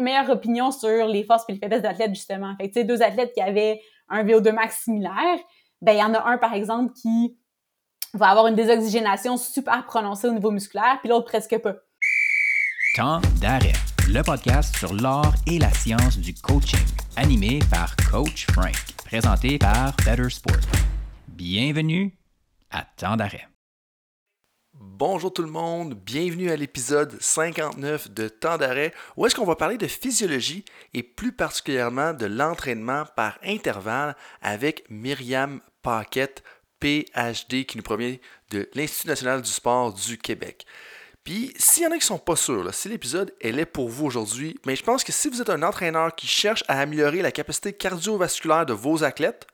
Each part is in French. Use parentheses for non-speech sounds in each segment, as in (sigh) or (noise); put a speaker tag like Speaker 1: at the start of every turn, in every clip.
Speaker 1: meilleure opinion sur les forces et les faiblesses d'athlètes, justement. Fait que, deux athlètes qui avaient un VO2 max similaire, ben, il y en a un, par exemple, qui va avoir une désoxygénation super prononcée au niveau musculaire, puis l'autre presque pas.
Speaker 2: Temps d'arrêt, le podcast sur l'art et la science du coaching, animé par Coach Frank, présenté par Better Sport. Bienvenue à Temps d'arrêt.
Speaker 3: Bonjour tout le monde, bienvenue à l'épisode 59 de Temps d'arrêt où est-ce qu'on va parler de physiologie et plus particulièrement de l'entraînement par intervalle avec Myriam Paquette, PhD, qui nous provient de l'Institut national du sport du Québec. Puis, s'il y en a qui sont pas sûrs, si l'épisode est pour vous aujourd'hui, mais je pense que si vous êtes un entraîneur qui cherche à améliorer la capacité cardiovasculaire de vos athlètes,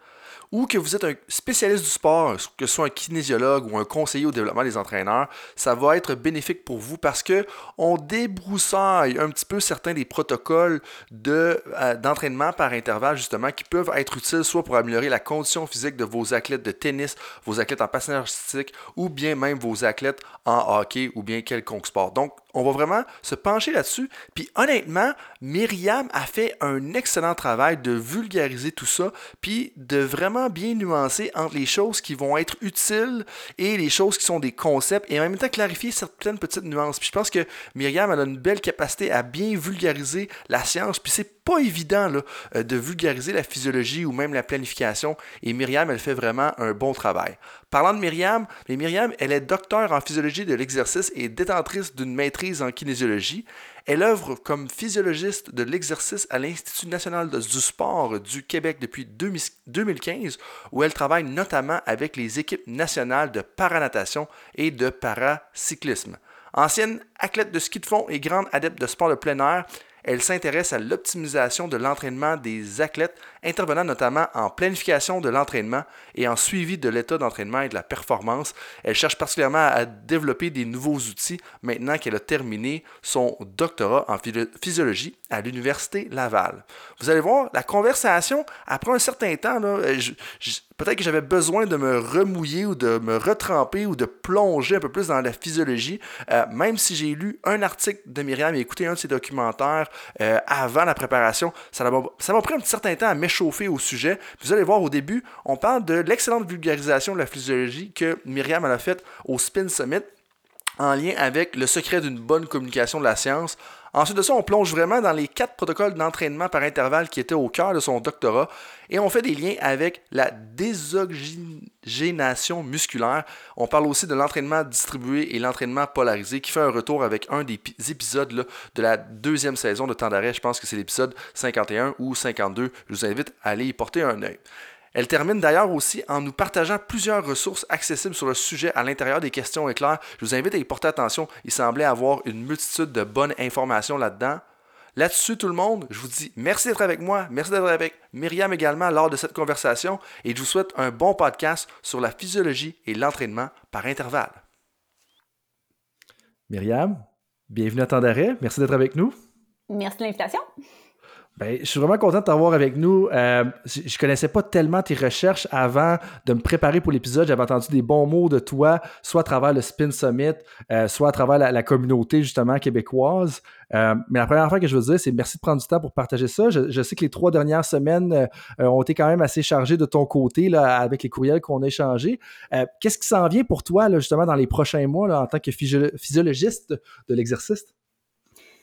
Speaker 3: ou que vous êtes un spécialiste du sport, que ce soit un kinésiologue ou un conseiller au développement des entraîneurs, ça va être bénéfique pour vous parce que on débroussaille un petit peu certains des protocoles euh, d'entraînement par intervalle justement qui peuvent être utiles soit pour améliorer la condition physique de vos athlètes de tennis, vos athlètes en patinage artistique ou bien même vos athlètes en hockey ou bien quelconque sport. Donc on va vraiment se pencher là-dessus. Puis honnêtement, Myriam a fait un excellent travail de vulgariser tout ça, puis de vraiment bien nuancer entre les choses qui vont être utiles et les choses qui sont des concepts, et en même temps clarifier certaines petites nuances. Puis je pense que Myriam a une belle capacité à bien vulgariser la science, puis c'est pas évident là, euh, de vulgariser la physiologie ou même la planification, et Myriam, elle fait vraiment un bon travail. Parlant de Myriam, Myriam, elle est docteur en physiologie de l'exercice et détentrice d'une maîtrise en kinésiologie. Elle œuvre comme physiologiste de l'exercice à l'Institut national du sport du Québec depuis 2015, où elle travaille notamment avec les équipes nationales de paranatation et de paracyclisme. Ancienne athlète de ski de fond et grande adepte de sport de plein air, elle s'intéresse à l'optimisation de l'entraînement des athlètes, intervenant notamment en planification de l'entraînement et en suivi de l'état d'entraînement et de la performance. Elle cherche particulièrement à développer des nouveaux outils maintenant qu'elle a terminé son doctorat en physiologie à l'Université Laval. Vous allez voir, la conversation, après un certain temps, peut-être que j'avais besoin de me remouiller ou de me retremper ou de plonger un peu plus dans la physiologie, euh, même si j'ai lu un article de Myriam et écouté un de ses documentaires euh, avant la préparation, ça m'a pris un certain temps à m'échauffer au sujet. Vous allez voir au début, on parle de l'excellente vulgarisation de la physiologie que Myriam a faite au Spin Summit en lien avec le secret d'une bonne communication de la science. Ensuite de ça, on plonge vraiment dans les quatre protocoles d'entraînement par intervalle qui étaient au cœur de son doctorat et on fait des liens avec la désoxygénation musculaire. On parle aussi de l'entraînement distribué et l'entraînement polarisé qui fait un retour avec un des épisodes de la deuxième saison de Temps d'arrêt. Je pense que c'est l'épisode 51 ou 52. Je vous invite à aller y porter un œil. Elle termine d'ailleurs aussi en nous partageant plusieurs ressources accessibles sur le sujet à l'intérieur des questions éclairs. Je vous invite à y porter attention. Il semblait avoir une multitude de bonnes informations là-dedans. Là-dessus, tout le monde, je vous dis merci d'être avec moi, merci d'être avec Myriam également lors de cette conversation et je vous souhaite un bon podcast sur la physiologie et l'entraînement par intervalle. Myriam, bienvenue à temps d'arrêt, merci d'être avec nous.
Speaker 1: Merci de l'invitation.
Speaker 3: Ben, je suis vraiment content de t'avoir avec nous. Euh, je connaissais pas tellement tes recherches avant de me préparer pour l'épisode. J'avais entendu des bons mots de toi, soit à travers le Spin Summit, euh, soit à travers la, communauté justement québécoise. Euh, mais la première fois que je veux dire, c'est merci de prendre du temps pour partager ça. Je, sais que les trois dernières semaines euh, ont été quand même assez chargées de ton côté là, avec les courriels qu'on a échangés. Qu'est-ce qui s'en vient pour toi là, justement dans les prochains mois là, en tant que physiologiste de l'exercice?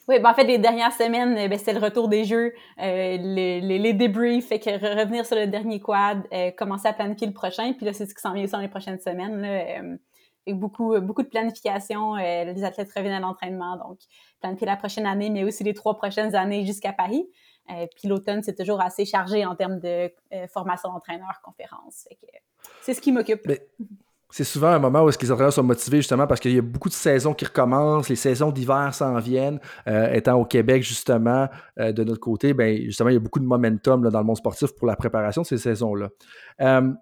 Speaker 1: Oui, ben en fait, les dernières semaines, ben, c'était le retour des jeux, euh, les, les, les, débriefs, fait que revenir sur le dernier quad, euh, commencer à planifier le prochain, puis là, c'est ce qui s'en vient aussi dans les prochaines semaines. Là, euh, beaucoup, beaucoup de planification, euh, les athlètes reviennent à l'entraînement, donc planifier la prochaine année, mais aussi les trois prochaines années jusqu'à Paris. Euh, puis l'automne, c'est toujours assez chargé en termes de formation d'entraîneur, conférence. C'est ce qui m'occupe
Speaker 3: c'est souvent un moment où les entraîneurs sont motivés justement parce qu'il y a beaucoup de saisons qui recommencent, les saisons d'hiver s'en viennent. Euh, étant au Québec, justement, euh, de notre côté, ben, justement, il y a beaucoup de momentum dans le monde sportif pour la préparation de ces saisons-là. Euh,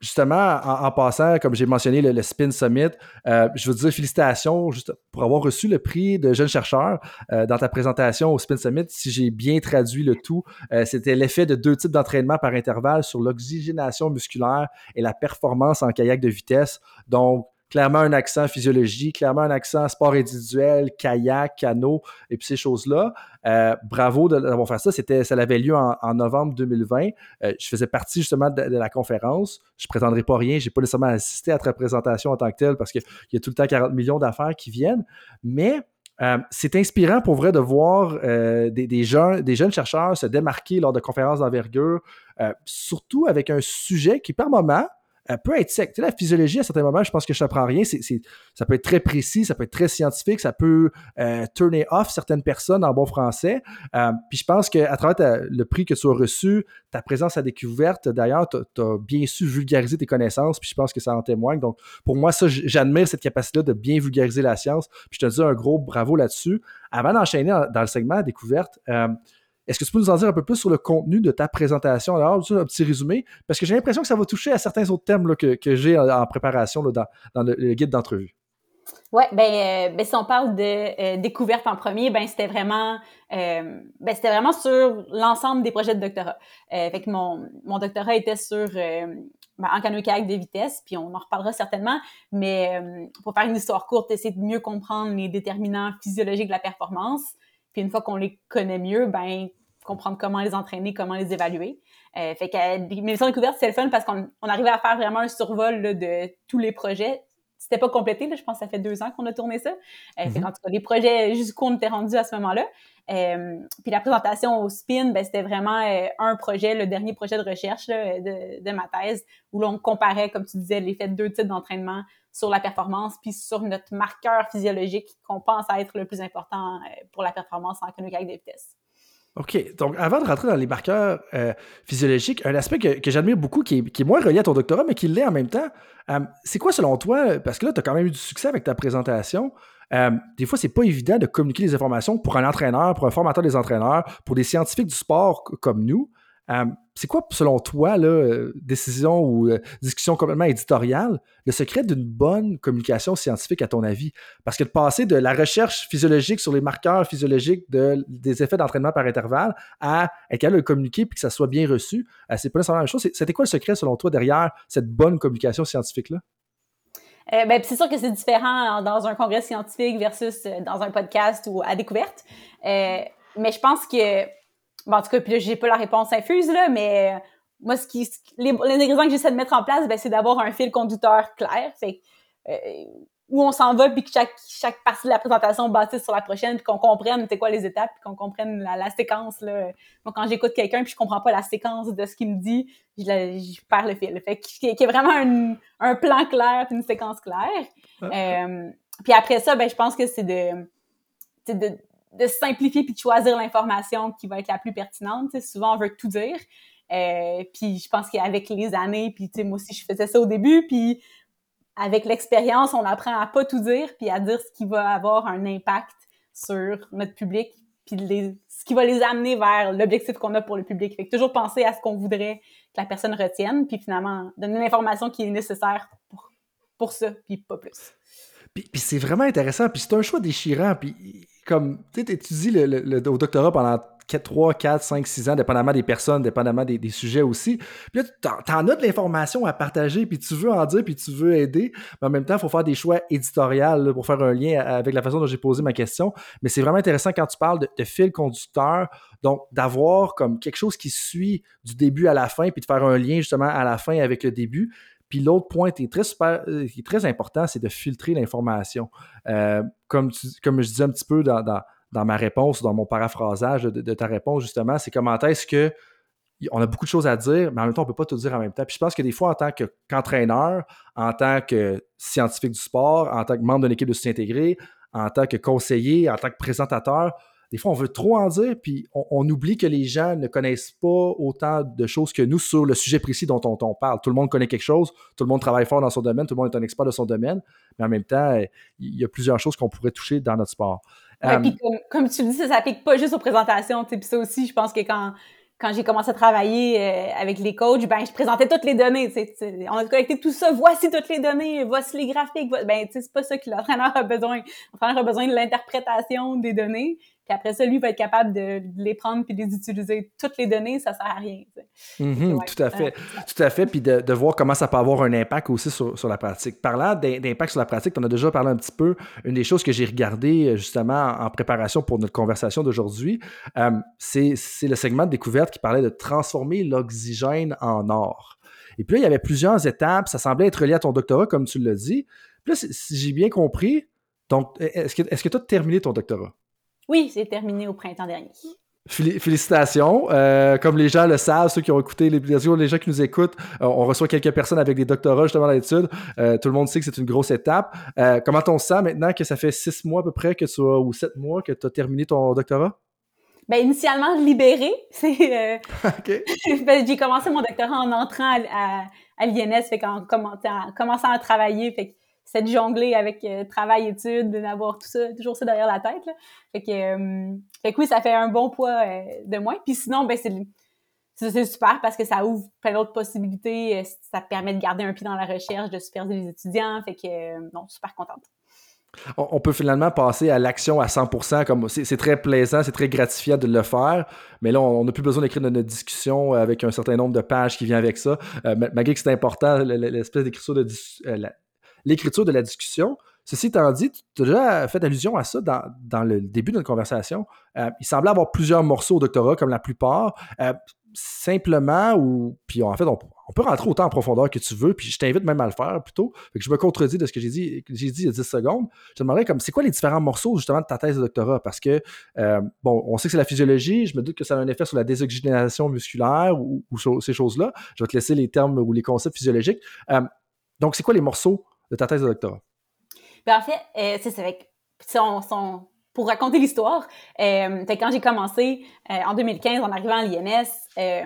Speaker 3: justement, en, passant, comme j'ai mentionné le, Spin Summit, euh, je veux dire félicitations pour avoir reçu le prix de jeune chercheur euh, dans ta présentation au Spin Summit. Si j'ai bien traduit le tout, euh, c'était l'effet de deux types d'entraînement par intervalle sur l'oxygénation musculaire et la performance en kayak de vitesse. Donc, clairement un accent physiologie, clairement un accent sport individuel, kayak, canot et puis ces choses-là. Euh, bravo d'avoir fait ça. C'était, ça avait lieu en, novembre 2020. Euh, je faisais partie justement de, la conférence. Je prétendrai pas rien. J'ai pas nécessairement assisté à ta présentation en tant que telle parce qu'il y a tout le temps 40 millions d'affaires qui viennent. Mais euh, c'est inspirant pour vrai de voir des, des, jeunes, des jeunes chercheurs se démarquer lors de conférences d'envergure, surtout avec un sujet qui, par moment, peut être sec. Tu sais, la physiologie, à certains moments, je pense que je t'apprends rien. Ça peut être très précis, ça peut être très scientifique, ça peut euh, turner off certaines personnes en bon français. Euh, puis je pense qu'à travers le prix que tu as reçu, ta présence à découverte, d'ailleurs, tu as bien su vulgariser tes connaissances, puis je pense que ça en témoigne. Donc, pour moi, ça, j'admire cette capacité-là de bien vulgariser la science. Puis je te dis un gros bravo là-dessus. Avant d'enchaîner dans, le segment découverte, euh, est-ce que tu peux nous en dire un peu plus sur le contenu de ta présentation? Alors, un petit résumé, parce que j'ai l'impression que ça va toucher à certains autres thèmes que, j'ai en, préparation dans, le, guide d'entrevue.
Speaker 1: Oui, ben, euh, ben, si on parle de euh, découverte en premier, ben c'était vraiment euh, ben, c'était vraiment sur l'ensemble des projets de doctorat. fait que mon, mon doctorat était sur ben, en canoë kayak de vitesse, puis on en reparlera certainement, mais pour faire une histoire courte, essayer de mieux comprendre les déterminants physiologiques de la performance. Puis une fois qu'on les connaît mieux, ben comprendre comment les entraîner, comment les évaluer. Euh, fait que les missions découvertes, c'est le fun parce qu'on arrivait à faire vraiment un survol de tous les projets. C'était pas complété, là, je pense que ça fait deux ans qu'on a tourné ça. Euh, fait mm-hmm. en tout cas, les projets jusqu'où on était rendu à ce moment-là. Euh, puis la présentation au SPIN, ben, c'était vraiment euh, un projet, le dernier projet de recherche de, de, ma thèse, où l'on comparait, comme tu disais, l'effet de deux types d'entraînement sur la performance, puis sur notre marqueur physiologique qu'on pense être le plus important pour la performance en kayak de vitesse.
Speaker 3: OK. Donc, avant de rentrer dans les marqueurs euh, physiologiques, un aspect que, j'admire beaucoup, qui est, moins relié à ton doctorat, mais qui l'est en même temps, euh, c'est quoi selon toi, parce que là, tu as quand même eu du succès avec ta présentation, euh, des fois, c'est pas évident de communiquer les informations pour un entraîneur, pour un formateur des entraîneurs, pour des scientifiques du sport comme nous. Euh, c'est quoi, selon toi, euh, décision ou euh, discussion complètement éditoriale, le secret d'une bonne communication scientifique, à ton avis? Parce que de passer de la recherche physiologique sur les marqueurs physiologiques des effets d'entraînement par intervalle à être capable de communiquer puis que ça soit bien reçu, c'est pas nécessairement la même chose. C'était quoi le secret, selon toi, derrière cette bonne communication scientifique-là?
Speaker 1: ben, c'est sûr que c'est différent dans un congrès scientifique versus dans un podcast ou à découverte. mais je pense que Bon, en tout cas, puis là, j'ai pas la réponse infuse, là, mais euh, moi, ce qui, les, ingrédients que j'essaie de mettre en place, ben, c'est d'avoir un fil conducteur clair. Fait euh, où on s'en va, puis que chaque, chaque partie de la présentation bâtisse sur la prochaine, puis qu'on comprenne c'est quoi les étapes, puis qu'on comprenne la, séquence. Là. Donc, quand j'écoute quelqu'un, puis je comprends pas la séquence de ce qu'il me dit, je, je, perds le fil. Fait qu'il y ait vraiment un, un plan clair, puis une séquence claire. Euh, puis après ça, ben, je pense que c'est de, de de simplifier puis de choisir l'information qui va être la plus pertinente. souvent, on veut tout dire. Euh, puis je pense qu'avec les années, puis moi aussi, je faisais ça au début, puis avec l'expérience, on apprend à pas tout dire, puis à dire ce qui va avoir un impact sur notre public, puis ce qui va les amener vers l'objectif qu'on a pour le public. Fait que toujours penser à ce qu'on voudrait que la personne retienne, puis finalement donner l'information qui est nécessaire pour, pour ça, puis pas plus.
Speaker 3: Puis, puis c'est vraiment intéressant, puis c'est un choix déchirant, puis comme, tu étudies le, le, au doctorat pendant 3, 4, 5, 6 ans, dépendamment des personnes, dépendamment des, sujets aussi. Puis là, tu en as de l'information à partager, puis tu veux en dire, puis tu veux aider, mais en même temps, il faut faire des choix éditoriaux pour faire un lien avec la façon dont j'ai posé ma question. Mais c'est vraiment intéressant quand tu parles de, fil conducteur, donc d'avoir comme quelque chose qui suit du début à la fin, puis de faire un lien justement à la fin avec le début. Puis l'autre point qui est très, super, euh, qui est très important, c'est de filtrer l'information. Euh, comme, comme je disais un petit peu dans, dans, ma réponse, dans mon paraphrasage de, ta réponse, justement, c'est comment est-ce que on a beaucoup de choses à dire, mais en même temps, on ne peut pas tout dire en même temps. Puis je pense que des fois, en tant qu'entraîneur, en tant que scientifique du sport, en tant que membre d'une équipe de soutien intégré, en tant que conseiller, en tant que présentateur, des fois, on veut trop en dire, puis on, oublie que les gens ne connaissent pas autant de choses que nous sur le sujet précis dont on, parle. Tout le monde connaît quelque chose, tout le monde travaille fort dans son domaine, tout le monde est un expert de son domaine, mais en même temps, il y a plusieurs choses qu'on pourrait toucher dans notre sport.
Speaker 1: Euh, puis comme, tu le dis, ça s'applique pas juste aux présentations. Puis ça aussi, je pense que quand quand j'ai commencé à travailler euh, avec les coachs, ben je présentais toutes les données. On a collecté tout ça. Voici toutes les données. Voici les graphiques. Ben c'est pas ça que l'entraîneur a besoin. L'entraîneur a besoin de l'interprétation des données Puis après ça, lui va être capable de, les prendre puis de les utiliser. Toutes les données, ça sert à rien.
Speaker 3: Mm-hmm, tout à fait. Tout à fait. Puis de, voir comment ça peut avoir un impact aussi sur, la pratique. Parlant d'impact sur la pratique, on a déjà parlé un petit peu. Une des choses que j'ai regardé euh, justement en préparation pour notre conversation d'aujourd'hui, euh, c'est le segment de découverte qui parlait de transformer l'oxygène en or. Et puis là, il y avait plusieurs étapes. Ça semblait être lié à ton doctorat, comme tu l'as dit. Puis là, si j'ai bien compris, donc, est-ce que tu as terminé ton doctorat?
Speaker 1: Oui, c'est terminé au printemps dernier.
Speaker 3: Félicitations. Euh, comme les gens le savent, ceux qui ont écouté les vidéos, les gens qui nous écoutent, euh, on reçoit quelques personnes avec des doctorats justement dans l'étude. Euh, tout le monde sait que c'est une grosse étape. comment on se sent maintenant que ça fait six mois à peu près que tu as, ou sept mois que tu as terminé ton doctorat?
Speaker 1: Ben, initialement libéré. (laughs) C'est, (laughs) (laughs) ben, j'ai commencé mon doctorat en entrant à, à, l'INS, fait qu'en commençant à travailler, fait c'est de jongler avec euh, travail, études, d'avoir tout ça, toujours ça derrière la tête. Là. Fait, que, euh, fait que oui, ça fait un bon poids euh, de moins. Puis sinon, ben c'est super parce que ça ouvre plein d'autres possibilités. Ça permet de garder un pied dans la recherche, de superviser les étudiants. Fait que, non, super contente.
Speaker 3: On peut finalement passer à l'action à 100%. Comme c'est très plaisant, c'est très gratifiant de le faire. Mais là, on n'a plus besoin d'écrire notre discussion avec un certain nombre de pages qui vient avec ça. malgré que c'est important, l'espèce d'écriture de l'écriture de la discussion. Ceci étant dit, tu as déjà fait allusion à ça dans, le début de notre conversation. Euh, il semblait avoir plusieurs morceaux au doctorat, comme la plupart. Euh, simplement, ou puis en fait, on, peut rentrer autant en profondeur que tu veux, puis je t'invite même à le faire plutôt. je me contredis de ce que j'ai dit, j'ai dit il y a 10 secondes. Je te demanderais comme c'est quoi les différents morceaux justement de ta thèse de doctorat? Parce que euh, bon, on sait que c'est la physiologie, je me doute que ça a un effet sur la désoxygénation musculaire ou, ces choses-là. Je vais te laisser les termes ou les concepts physiologiques. donc, c'est quoi les morceaux de ta thèse de doctorat?
Speaker 1: Ben, en fait, euh, c'est avec son, pour raconter l'histoire, euh, quand j'ai commencé euh, en 2015 en arrivant à l'INS, euh,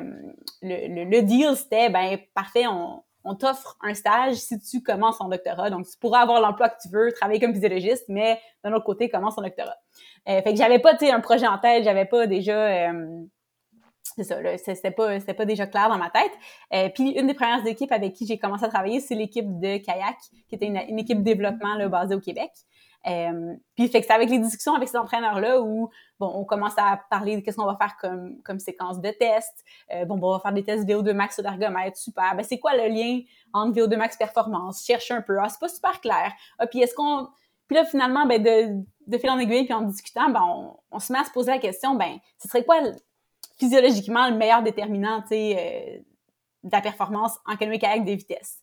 Speaker 1: le, le, deal c'était ben parfait, on, on t'offre un stage si tu commences ton doctorat. Donc, tu pourras avoir l'emploi que tu veux, travailler comme physiologiste, mais d'un autre côté, commence ton doctorat. fait que j'avais pas, un projet en tête, j'avais pas déjà c'est ça, c'était pas, pas déjà clair dans ma tête. Euh, puis une des premières équipes avec qui j'ai commencé à travailler, c'est l'équipe de kayak, qui était une, équipe de développement là, basée au Québec. Euh, puis c'est avec les discussions avec ces entraîneurs-là où bon, on commence à parler de qu'est-ce qu'on va faire comme, comme séquence de tests. Euh, bon, on va faire des tests VO2 max sur l'ergomètre, super. Ben, c'est quoi le lien entre VO2 max performance? Cherche un peu. Ah, c'est pas super clair. Ah, puis est-ce qu'on. Puis là, finalement, ben, de, de fil en aiguille, puis en discutant, ben, on, on, se met à se poser la question, ben, ce serait quoi physiologiquement le meilleur déterminant euh, de la performance en canoë-kayak des vitesses.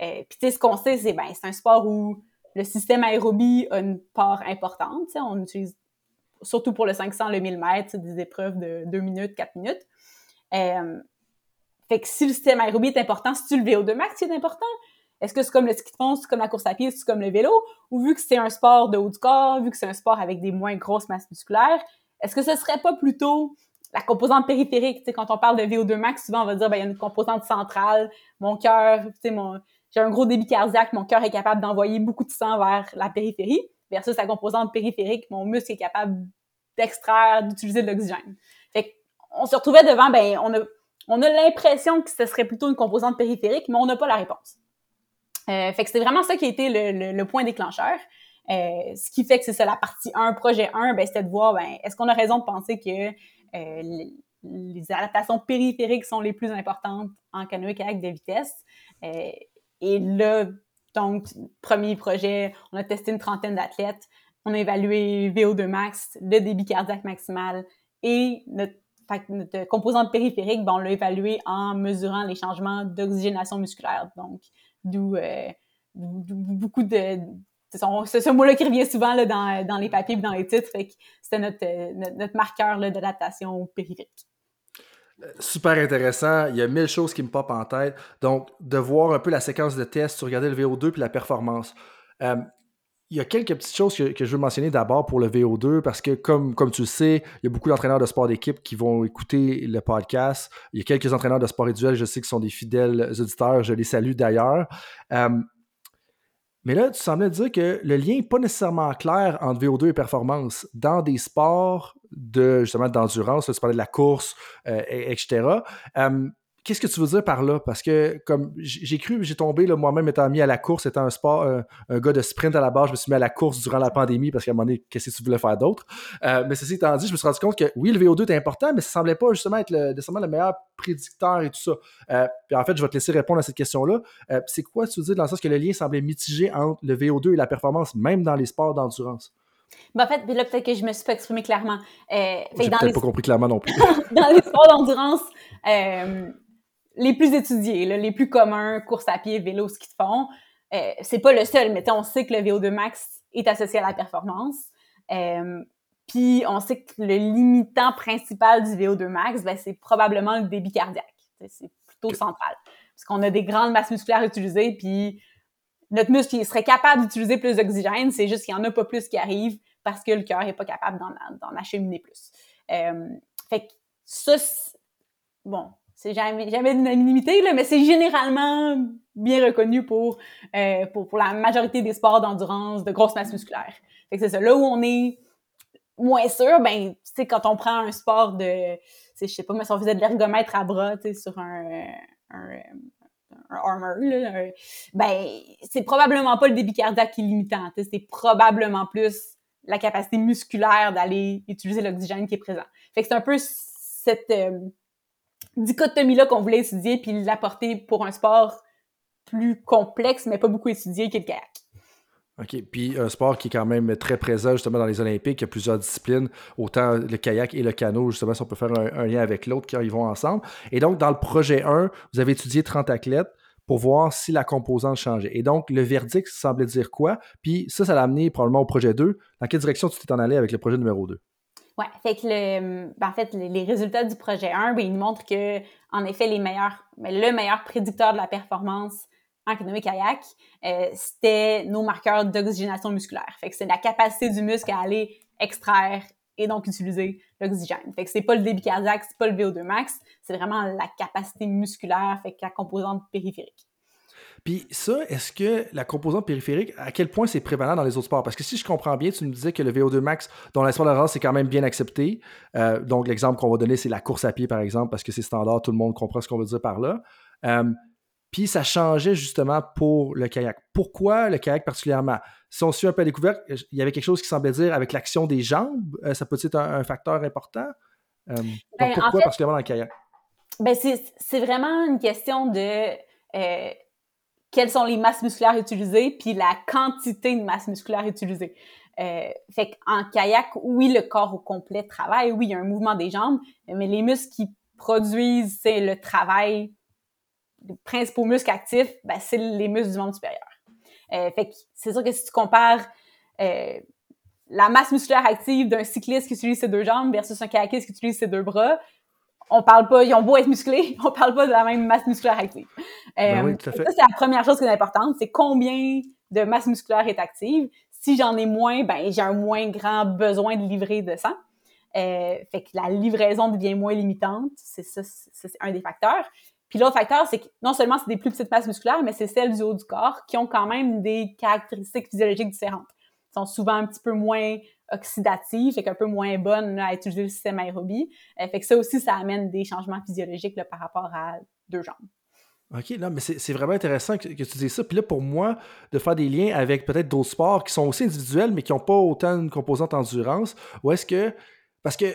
Speaker 1: Euh, Puis tu sais, ce qu'on sait, c'est ben c'est un sport où le système aérobie a une part importante. On utilise surtout pour le 500, le 1000 mètres, des épreuves de 2 minutes, 4 minutes. Euh, fait que si le système aérobie est important, si tu le VO2 max c'est important, est-ce que c'est comme le ski de fond, c'est comme la course à pied, c'est comme le vélo? Ou vu que c'est un sport de haut du corps, vu que c'est un sport avec des moins grosses masses musculaires, est-ce que ce serait pas plutôt la composante périphérique. Quand on parle de VO2 max, souvent on va dire ben, il y a une composante centrale, mon cœur, mon, j'ai un gros débit cardiaque, mon cœur est capable d'envoyer beaucoup de sang vers la périphérie, versus la composante périphérique, mon muscle est capable d'extraire, d'utiliser de l'oxygène. Fait on se retrouvait devant, ben, on a, on a l'impression que ce serait plutôt une composante périphérique, mais on n'a pas la réponse. Euh, fait que c'est vraiment ça qui a été le, le, point déclencheur. Euh, ce qui fait que c'est ça, la partie 1, projet 1, ben, c'était de voir, ben, est-ce qu'on a raison de penser que euh, les, adaptations périphériques sont les plus importantes en canoë-kayak de vitesse. Euh, et là, donc, premier projet, on a testé une trentaine d'athlètes, on a évalué VO2 max, le débit cardiaque maximal et notre, composante périphérique, ben, on l'a évalué en mesurant les changements d'oxygénation musculaire. Donc, d'où euh, beaucoup de, c'est ce mot-là qui revient souvent là, dans, dans, les papiers et dans les titres. c'était notre, notre, marqueur d'adaptation périphérique.
Speaker 3: Euh, super intéressant. Il y a mille choses qui me popent en tête. Donc, de voir un peu la séquence de tests, regarder le VO2 puis la performance. Euh, il y a quelques petites choses que, je veux mentionner d'abord pour le VO2 parce que, comme, comme tu le sais, il y a beaucoup d'entraîneurs de sport d'équipe qui vont écouter le podcast. Il y a quelques entraîneurs de sport individuel, je sais, qui sont des fidèles auditeurs. Je les salue d'ailleurs. Euh, mais là, tu semblais dire que le lien n'est pas nécessairement clair entre VO2 et performance dans des sports de justement d'endurance. Tu parlais de la course, euh, etc. qu'est-ce que tu veux dire par là? Parce que comme j'ai cru, j'ai tombé moi-même étant mis à la course, étant un sport, un, gars de sprint à la base, je me suis mis à la course durant la pandémie parce qu'à un moment donné, qu'est-ce que tu voulais faire d'autre? Euh, mais ceci étant dit, je me suis rendu compte que oui, le VO2 était important, mais ça semblait pas justement être le, nécessairement le meilleur prédicteur et tout ça. Euh, puis en fait, je vais te laisser répondre à cette question-là. Euh, c'est quoi tu veux dire dans le sens que le lien semblait mitigé entre le VO2 et la performance, même dans les sports d'endurance?
Speaker 1: Ben, en fait, là, peut-être que je me suis pas exprimé clairement.
Speaker 3: Euh, J'ai peut-être pas compris clairement non plus. (laughs)
Speaker 1: dans les sports d'endurance, euh, les plus étudiés, les plus communs, course à pied, vélo, ski de fond, euh, c'est pas le seul, mais on sait que le VO2 max est associé à la performance. Euh, puis on sait que le limitant principal du VO2 max, ben, c'est probablement le débit cardiaque. C'est plutôt central. Parce qu'on a des grandes masses musculaires utilisées, puis notre muscle il serait capable d'utiliser plus d'oxygène, c'est juste qu'il n'y en a pas plus qui arrive parce que le cœur n'est pas capable d'en acheminer plus. Euh, fait que ça, bon, c'est jamais, jamais unanimité, là, mais c'est généralement bien reconnu pour, euh, pour, pour, la majorité des sports d'endurance de grosse masse musculaire. C'est ça. Là où on est moins sûr, ben, tu sais, quand on prend un sport de, je sais pas, mais si on faisait de l'ergomètre à bras, tu sais, sur un, un, un armor, là, ben, c'est probablement pas le débit cardiaque qui est limitant. C'est probablement plus la capacité musculaire d'aller utiliser l'oxygène qui est présent. C'est un peu cette euh, dichotomie-là qu'on voulait étudier puis l'apporter pour un sport plus complexe, mais pas beaucoup étudié, qui est le kayak.
Speaker 3: OK. Puis un sport qui est quand même très présent justement dans les Olympiques, il y a plusieurs disciplines, autant le kayak et le canot, justement, si on peut faire un, lien avec l'autre, car ils vont ensemble. Et donc, dans le projet 1, vous avez étudié 30 athlètes pour voir si la composante changeait. Et donc, le verdict semblait dire quoi? Puis ça, ça l'a amené probablement au projet 2. Dans quelle direction tu t'es en allé avec le projet numéro 2?
Speaker 1: Oui, fait que le, ben, en fait, les résultats du projet 1, ben, ils montrent que, en effet, les meilleurs, ben, le meilleur prédicteur de la performance en économie kayak, euh, c'était nos marqueurs d'oxygénation musculaire. Fait que c'est la capacité du muscle à aller extraire et donc utiliser l'oxygène. Fait que c'est pas le débit cardiaque, c'est pas le VO2 max, c'est vraiment la capacité musculaire, fait que la composante périphérique.
Speaker 3: Puis ça, est-ce que la composante périphérique, à quel point c'est prévalent dans les autres sports? Parce que si je comprends bien, tu me disais que le VO2 max dans la sport race, c'est quand même bien accepté. Euh, donc l'exemple qu'on va donner, c'est la course à pied, par exemple, parce que c'est standard, tout le monde comprend ce qu'on veut dire par là. Euh, puis ça changeait justement pour le kayak. Pourquoi le kayak particulièrement? Si on suit un peu la découverte, il y avait quelque chose qui semblait dire avec l'action des jambes, euh, ça peut être un, facteur important? Euh, ben, pourquoi particulièrement dans le kayak?
Speaker 1: Ben c'est vraiment une question de euh, quelles sont les masses musculaires utilisées, puis la quantité de masse musculaire utilisée. fait qu'en kayak, oui, le corps au complet travaille, oui, il y a un mouvement des jambes, mais les muscles qui produisent c'est le travail les principaux muscles actifs, ben, c'est les muscles du membre supérieur. Euh, fait que c'est sûr que si tu compares euh, la masse musculaire active d'un cycliste qui utilise ses deux jambes versus un kayakiste qui utilise ses deux bras, on parle pas, ils ont beau être musclés, (laughs) on parle pas de la même masse musculaire active.
Speaker 3: Ben euh, Ça,
Speaker 1: c'est la première chose qui est importante, c'est combien de masse musculaire est active. Si j'en ai moins, ben j'ai un moins grand besoin de livrer de sang. Euh, fait que la livraison devient moins limitante, c'est ça, c'est un des facteurs. Puis l'autre facteur, c'est que non seulement c'est des plus petites masses musculaires, mais c'est celles du haut du corps qui ont quand même des caractéristiques physiologiques différentes. Sont souvent un petit peu moins oxydatives, fait qu'un peu moins bonnes à utiliser le système aérobie. Euh, fait que ça aussi, ça amène des changements physiologiques par rapport à deux jambes.
Speaker 3: OK, non, mais c'est vraiment intéressant que, tu dises ça. Puis là, pour moi, de faire des liens avec peut-être d'autres sports qui sont aussi individuels, mais qui n'ont pas autant une composante endurance, ou est-ce que. Parce que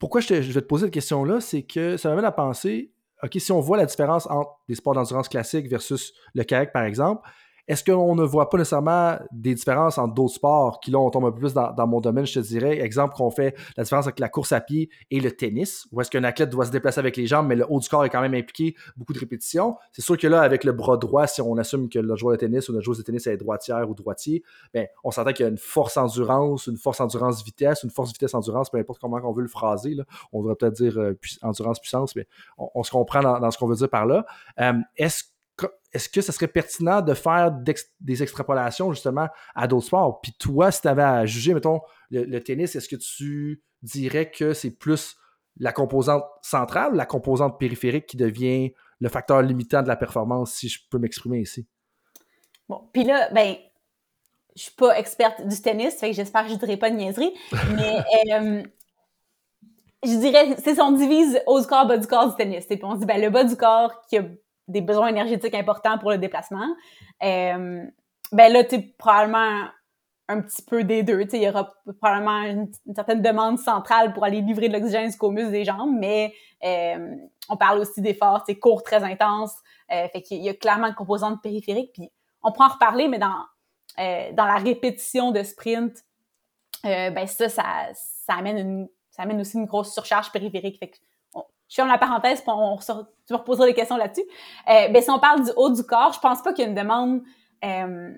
Speaker 3: pourquoi je, je vais te poser cette question-là, c'est que ça m'amène à penser OK, si on voit la différence entre des sports d'endurance classiques versus le kayak, par exemple, est-ce qu'on ne voit pas nécessairement des différences entre d'autres sports qui, là, on tombe un peu plus dans, mon domaine, je te dirais? Exemple qu'on fait la différence avec la course à pied et le tennis, où est-ce qu'un athlète doit se déplacer avec les jambes, mais le haut du corps est quand même impliqué, beaucoup de répétitions. C'est sûr que là, avec le bras droit, si on assume que le joueur de tennis ou notre joueuse de tennis est droitière ou droitier, ben, on s'entend qu'il y a une force endurance, une force endurance vitesse, une force vitesse endurance, peu importe comment on veut le phraser. Là. On devrait peut-être dire euh, endurance puissance, mais on, se comprend dans, ce qu'on veut dire par là. Euh, est-ce est-ce que ce serait pertinent de faire des extrapolations justement à d'autres sports? Puis toi, si tu avais à juger, mettons, le, tennis, est-ce que tu dirais que c'est plus la composante centrale ou la composante périphérique qui devient le facteur limitant de la performance, si je peux m'exprimer ici?
Speaker 1: Bon, puis là, ben, je suis pas experte du tennis, fait que j'espère que je dirai pas de niaiserie, mais (laughs) euh, je dirais, c'est on divise haut du corps, bas du corps du tennis. Et puis on se dit, ben, le bas du corps qui a des besoins énergétiques importants pour le déplacement, euh, ben là, tu probablement un petit peu des deux. Il y aura probablement une, certaine demande centrale pour aller livrer de l'oxygène jusqu'aux muscles des jambes, mais euh, on parle aussi d'efforts courts très intenses. Euh, fait qu'il y a clairement une composante périphérique. Puis on pourra en reparler, mais dans, euh, dans la répétition de sprint, euh, ben ça, ça, ça, amène une, ça amène aussi une grosse surcharge périphérique. Fait que je ferme la parenthèse, puis on, tu vas reposer des questions là-dessus. Euh, ben, si on parle du haut du corps, je pense pas qu'il y ait une demande euh,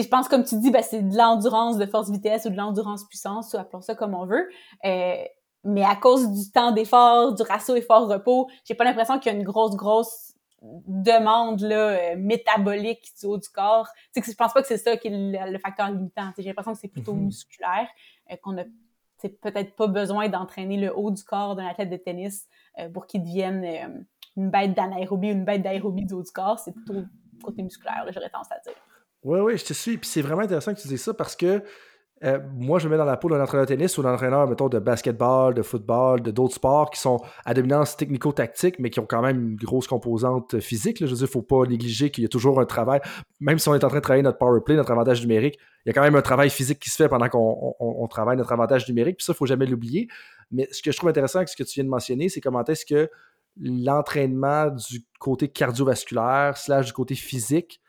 Speaker 1: je pense, comme tu dis, ben, c'est de l'endurance de force-vitesse ou de l'endurance-puissance, ou appelons ça comme on veut. Euh, mais à cause du temps d'effort, du ratio effort-repos, j'ai pas l'impression qu'il y a une grosse, grosse demande là, euh, métabolique du haut du corps. Que je pense pas que c'est ça qui est le, facteur limitant. J'ai l'impression que c'est plutôt mm-hmm. musculaire, euh, qu'on a peut-être pas besoin d'entraîner le haut du corps d'un athlète de tennis euh, pour qu'il devienne une bête d'anaérobie ou une bête d'aérobie du haut du corps. C'est plutôt côté musculaire, j'aurais tendance à dire.
Speaker 3: Oui, oui, je te suis. Puis c'est vraiment intéressant que tu dises ça parce que euh, moi, je me mets dans la peau d'un entraîneur de tennis ou d'un entraîneur, mettons, de basketball, de football, de d'autres sports qui sont à dominance technico-tactique, mais qui ont quand même une grosse composante physique. Je veux dire, il ne faut pas négliger qu'il y a toujours un travail, même si on est en train de travailler notre power play, notre avantage numérique, il y a quand même un travail physique qui se fait pendant qu'on travaille notre avantage numérique, puis ça, il ne faut jamais l'oublier. Mais ce que je trouve intéressant avec ce que tu viens de mentionner, c'est comment est-ce que l'entraînement du côté cardiovasculaire, slash du côté physique,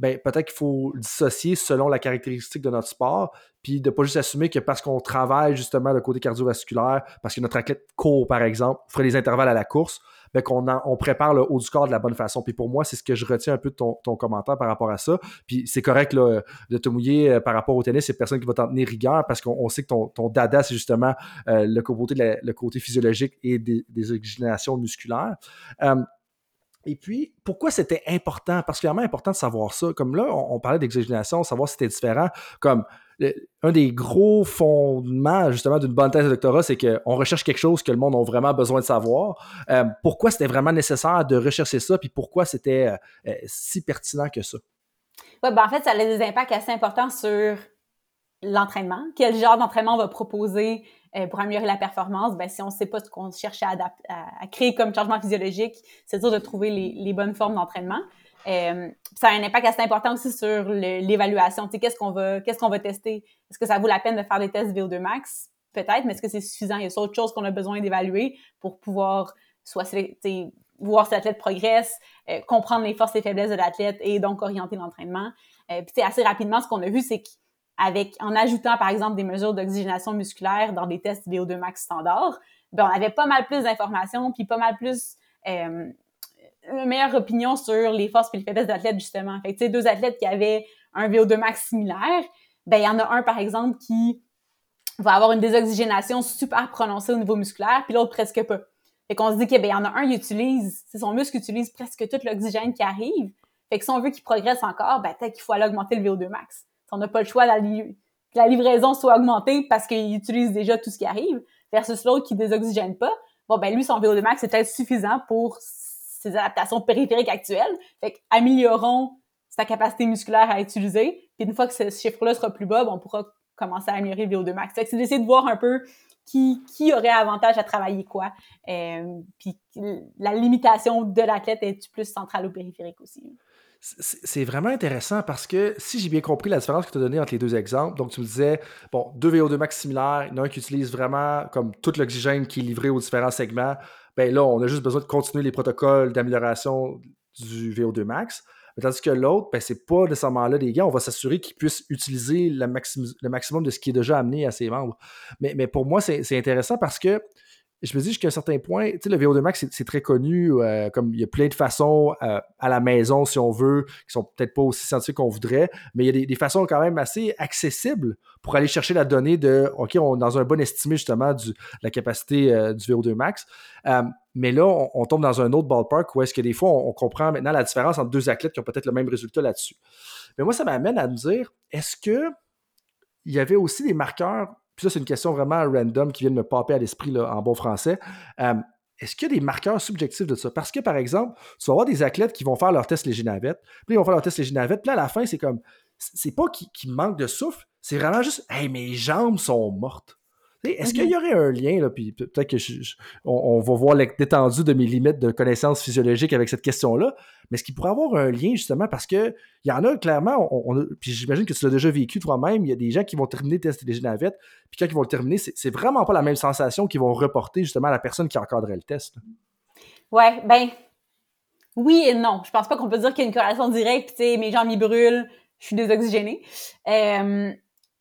Speaker 3: ben, peut-être qu'il faut dissocier selon la caractéristique de notre sport, puis de pas juste assumer que parce qu'on travaille justement le côté cardiovasculaire, parce que notre athlète court, par exemple, ferait des intervalles à la course, ben qu'on on prépare le haut du corps de la bonne façon. Puis pour moi, c'est ce que je retiens un peu de ton, commentaire par rapport à ça. Puis c'est correct là, de te mouiller euh, par rapport au tennis, c'est personne qui va t'en tenir rigueur parce qu'on sait que ton, dada, c'est justement euh, le, côté le côté physiologique et des, des musculaires. Euh, et puis, pourquoi c'était important, particulièrement important de savoir ça? Comme là, on, parlait d'oxygénation, savoir si c'était différent. Comme un des gros fondements, justement, d'une bonne thèse de doctorat, c'est qu'on recherche quelque chose que le monde a vraiment besoin de savoir. Euh, pourquoi c'était vraiment nécessaire de rechercher ça, puis pourquoi c'était euh, si pertinent que ça?
Speaker 1: Oui, ben en fait, ça a des impacts assez importants sur l'entraînement. Quel genre d'entraînement on va proposer euh, pour améliorer la performance, ben, si on ne sait pas ce qu'on cherche à, à, créer comme changement physiologique, c'est dur de trouver les, les bonnes formes d'entraînement. Euh, ça a un impact assez important aussi sur l'évaluation. Tu qu'est-ce qu'on va, qu'est-ce qu'on va tester? Est-ce que ça vaut la peine de faire des tests VO2 max? Peut-être, mais est-ce que c'est suffisant? Il y a autre chose qu'on a besoin d'évaluer pour pouvoir soit voir si l'athlète progresse, euh, comprendre les forces et faiblesses de l'athlète et donc orienter l'entraînement. Euh, puis assez rapidement, ce qu'on a vu, c'est que avec, en ajoutant, par exemple, des mesures d'oxygénation musculaire dans des tests VO2 max standard, ben, on avait pas mal plus d'informations, puis pas mal plus euh, une meilleure opinion sur les forces et les faiblesses d'athlètes, justement. Fait que, deux athlètes qui avaient un VO2 max similaire, ben, il y en a un, par exemple, qui va avoir une désoxygénation super prononcée au niveau musculaire, puis l'autre presque pas. Fait qu'on se dit qu'il ben, y en a un, il utilise, son muscle utilise presque tout l'oxygène qui arrive. Fait que si on veut qu'il progresse encore, ben, peut-être qu'il faut aller augmenter le VO2 max on n'a pas le choix, que la livraison soit augmentée parce qu'il utilise déjà tout ce qui arrive, versus l'autre qui désoxygène pas, bon, ben lui, son VO2 max, c'est peut-être suffisant pour ses adaptations périphériques actuelles. Fait améliorons sa capacité musculaire à utiliser. Puis une fois que ce chiffre-là sera plus bas, ben, on pourra commencer à améliorer le VO2 max. Fait c'est d'essayer de voir un peu qui, qui aurait avantage à travailler quoi. Euh, puis la limitation de l'athlète est plus centrale ou périphérique aussi
Speaker 3: c'est vraiment intéressant parce que si j'ai bien compris la différence que tu as donnée entre les deux exemples, donc tu me disais, bon, deux VO2 max similaires, il y en a un qui utilise vraiment comme tout l'oxygène qui est livré aux différents segments, ben là, on a juste besoin de continuer les protocoles d'amélioration du VO2 max. Tandis que l'autre, ben, c'est pas nécessairement là des gars, on va s'assurer qu'ils puissent utiliser le, maximum de ce qui est déjà amené à ses membres. Mais, mais pour moi, c'est intéressant parce que je me dis jusqu'à un certain point, tu sais, le VO2 Max, c'est très connu, euh, comme il y a plein de façons euh, à la maison, si on veut, qui sont peut-être pas aussi scientifiques qu'on voudrait, mais il y a des, façons quand même assez accessibles pour aller chercher la donnée de, OK, on est dans un bon estimé justement de la capacité euh, du VO2 Max. mais là, on, tombe dans un autre ballpark où est-ce que des fois, on, comprend maintenant la différence entre deux athlètes qui ont peut-être le même résultat là-dessus. Mais moi, ça m'amène à me dire, est-ce que il y avait aussi des marqueurs ça, c'est une question vraiment random qui vient de me popper à l'esprit en bon français. Euh, est-ce qu'il y a des marqueurs subjectifs de ça? Parce que, par exemple, tu vas avoir des athlètes qui vont faire leur test léger navette, puis ils vont faire leur test léger navette, puis à la fin, c'est comme, c'est pas qu'ils manquent de souffle, c'est vraiment juste, hey, mes jambes sont mortes. Est-ce qu'il y aurait un lien, là, puis peut-être que on, va voir l'étendue de mes limites de connaissances physiologiques avec cette question-là, mais est-ce qu'il pourrait avoir un lien justement parce que il y en a clairement, on, puis j'imagine que tu l'as déjà vécu toi-même, il y a des gens qui vont terminer le test des navettes, puis quand ils vont le terminer, c'est vraiment pas la même sensation qu'ils vont reporter justement à la personne qui encadrait le test.
Speaker 1: Ouais, ben oui et non. Je pense pas qu'on peut dire qu'il y a une corrélation directe, tu sais, mes jambes m'y brûlent, je suis désoxygénée. Euh,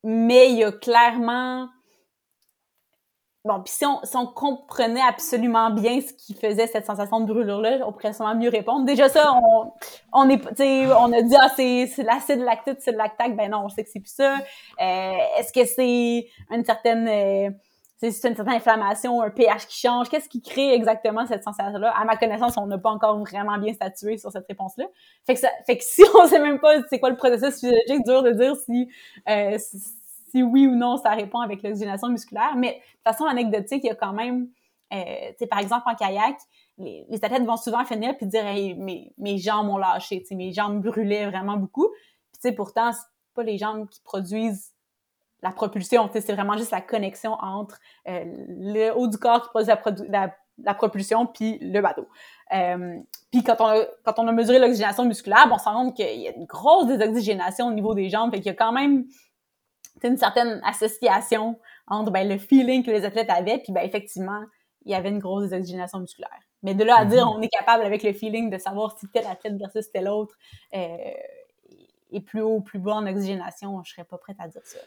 Speaker 1: mais il y a clairement Bon, puis si on, comprenait absolument bien ce qui faisait cette sensation de brûlure-là, on pourrait sûrement mieux répondre. Déjà ça, on, on est, on a dit, ah, c'est, l'acide lactique, c'est le lactate. Ben non, on sait que c'est plus ça. Euh, est-ce que c'est une certaine, euh, c'est une certaine inflammation, un pH qui change? Qu'est-ce qui crée exactement cette sensation-là? À ma connaissance, on n'a pas encore vraiment bien statué sur cette réponse-là. Fait que ça, fait que si (laughs) on sait même pas c'est quoi le processus physiologique, dur de dire si, euh, si oui ou non ça répond avec l'oxygénation musculaire. Mais de façon anecdotique, il y a quand même, euh, par exemple en kayak, les, athlètes vont souvent finir puis dire hey, mes, mes jambes ont lâché, mes jambes brûlaient vraiment beaucoup. Puis pourtant, c'est pas les jambes qui produisent la propulsion, c'est vraiment juste la connexion entre euh, le haut du corps qui produit la, la, propulsion puis le bateau. Euh, puis quand on, a, quand on a mesuré l'oxygénation musculaire, on se rend compte qu'il y a une grosse désoxygénation au niveau des jambes, fait qu'il y a quand même une certaine association entre ben, le feeling que les athlètes avaient, puis ben, effectivement, il y avait une grosse désoxygénation musculaire. Mais de là à dire, mhm. on est capable avec le feeling de savoir si tel athlète versus tel autre euh, est plus haut ou plus bas en oxygénation, je serais pas prête à dire ça.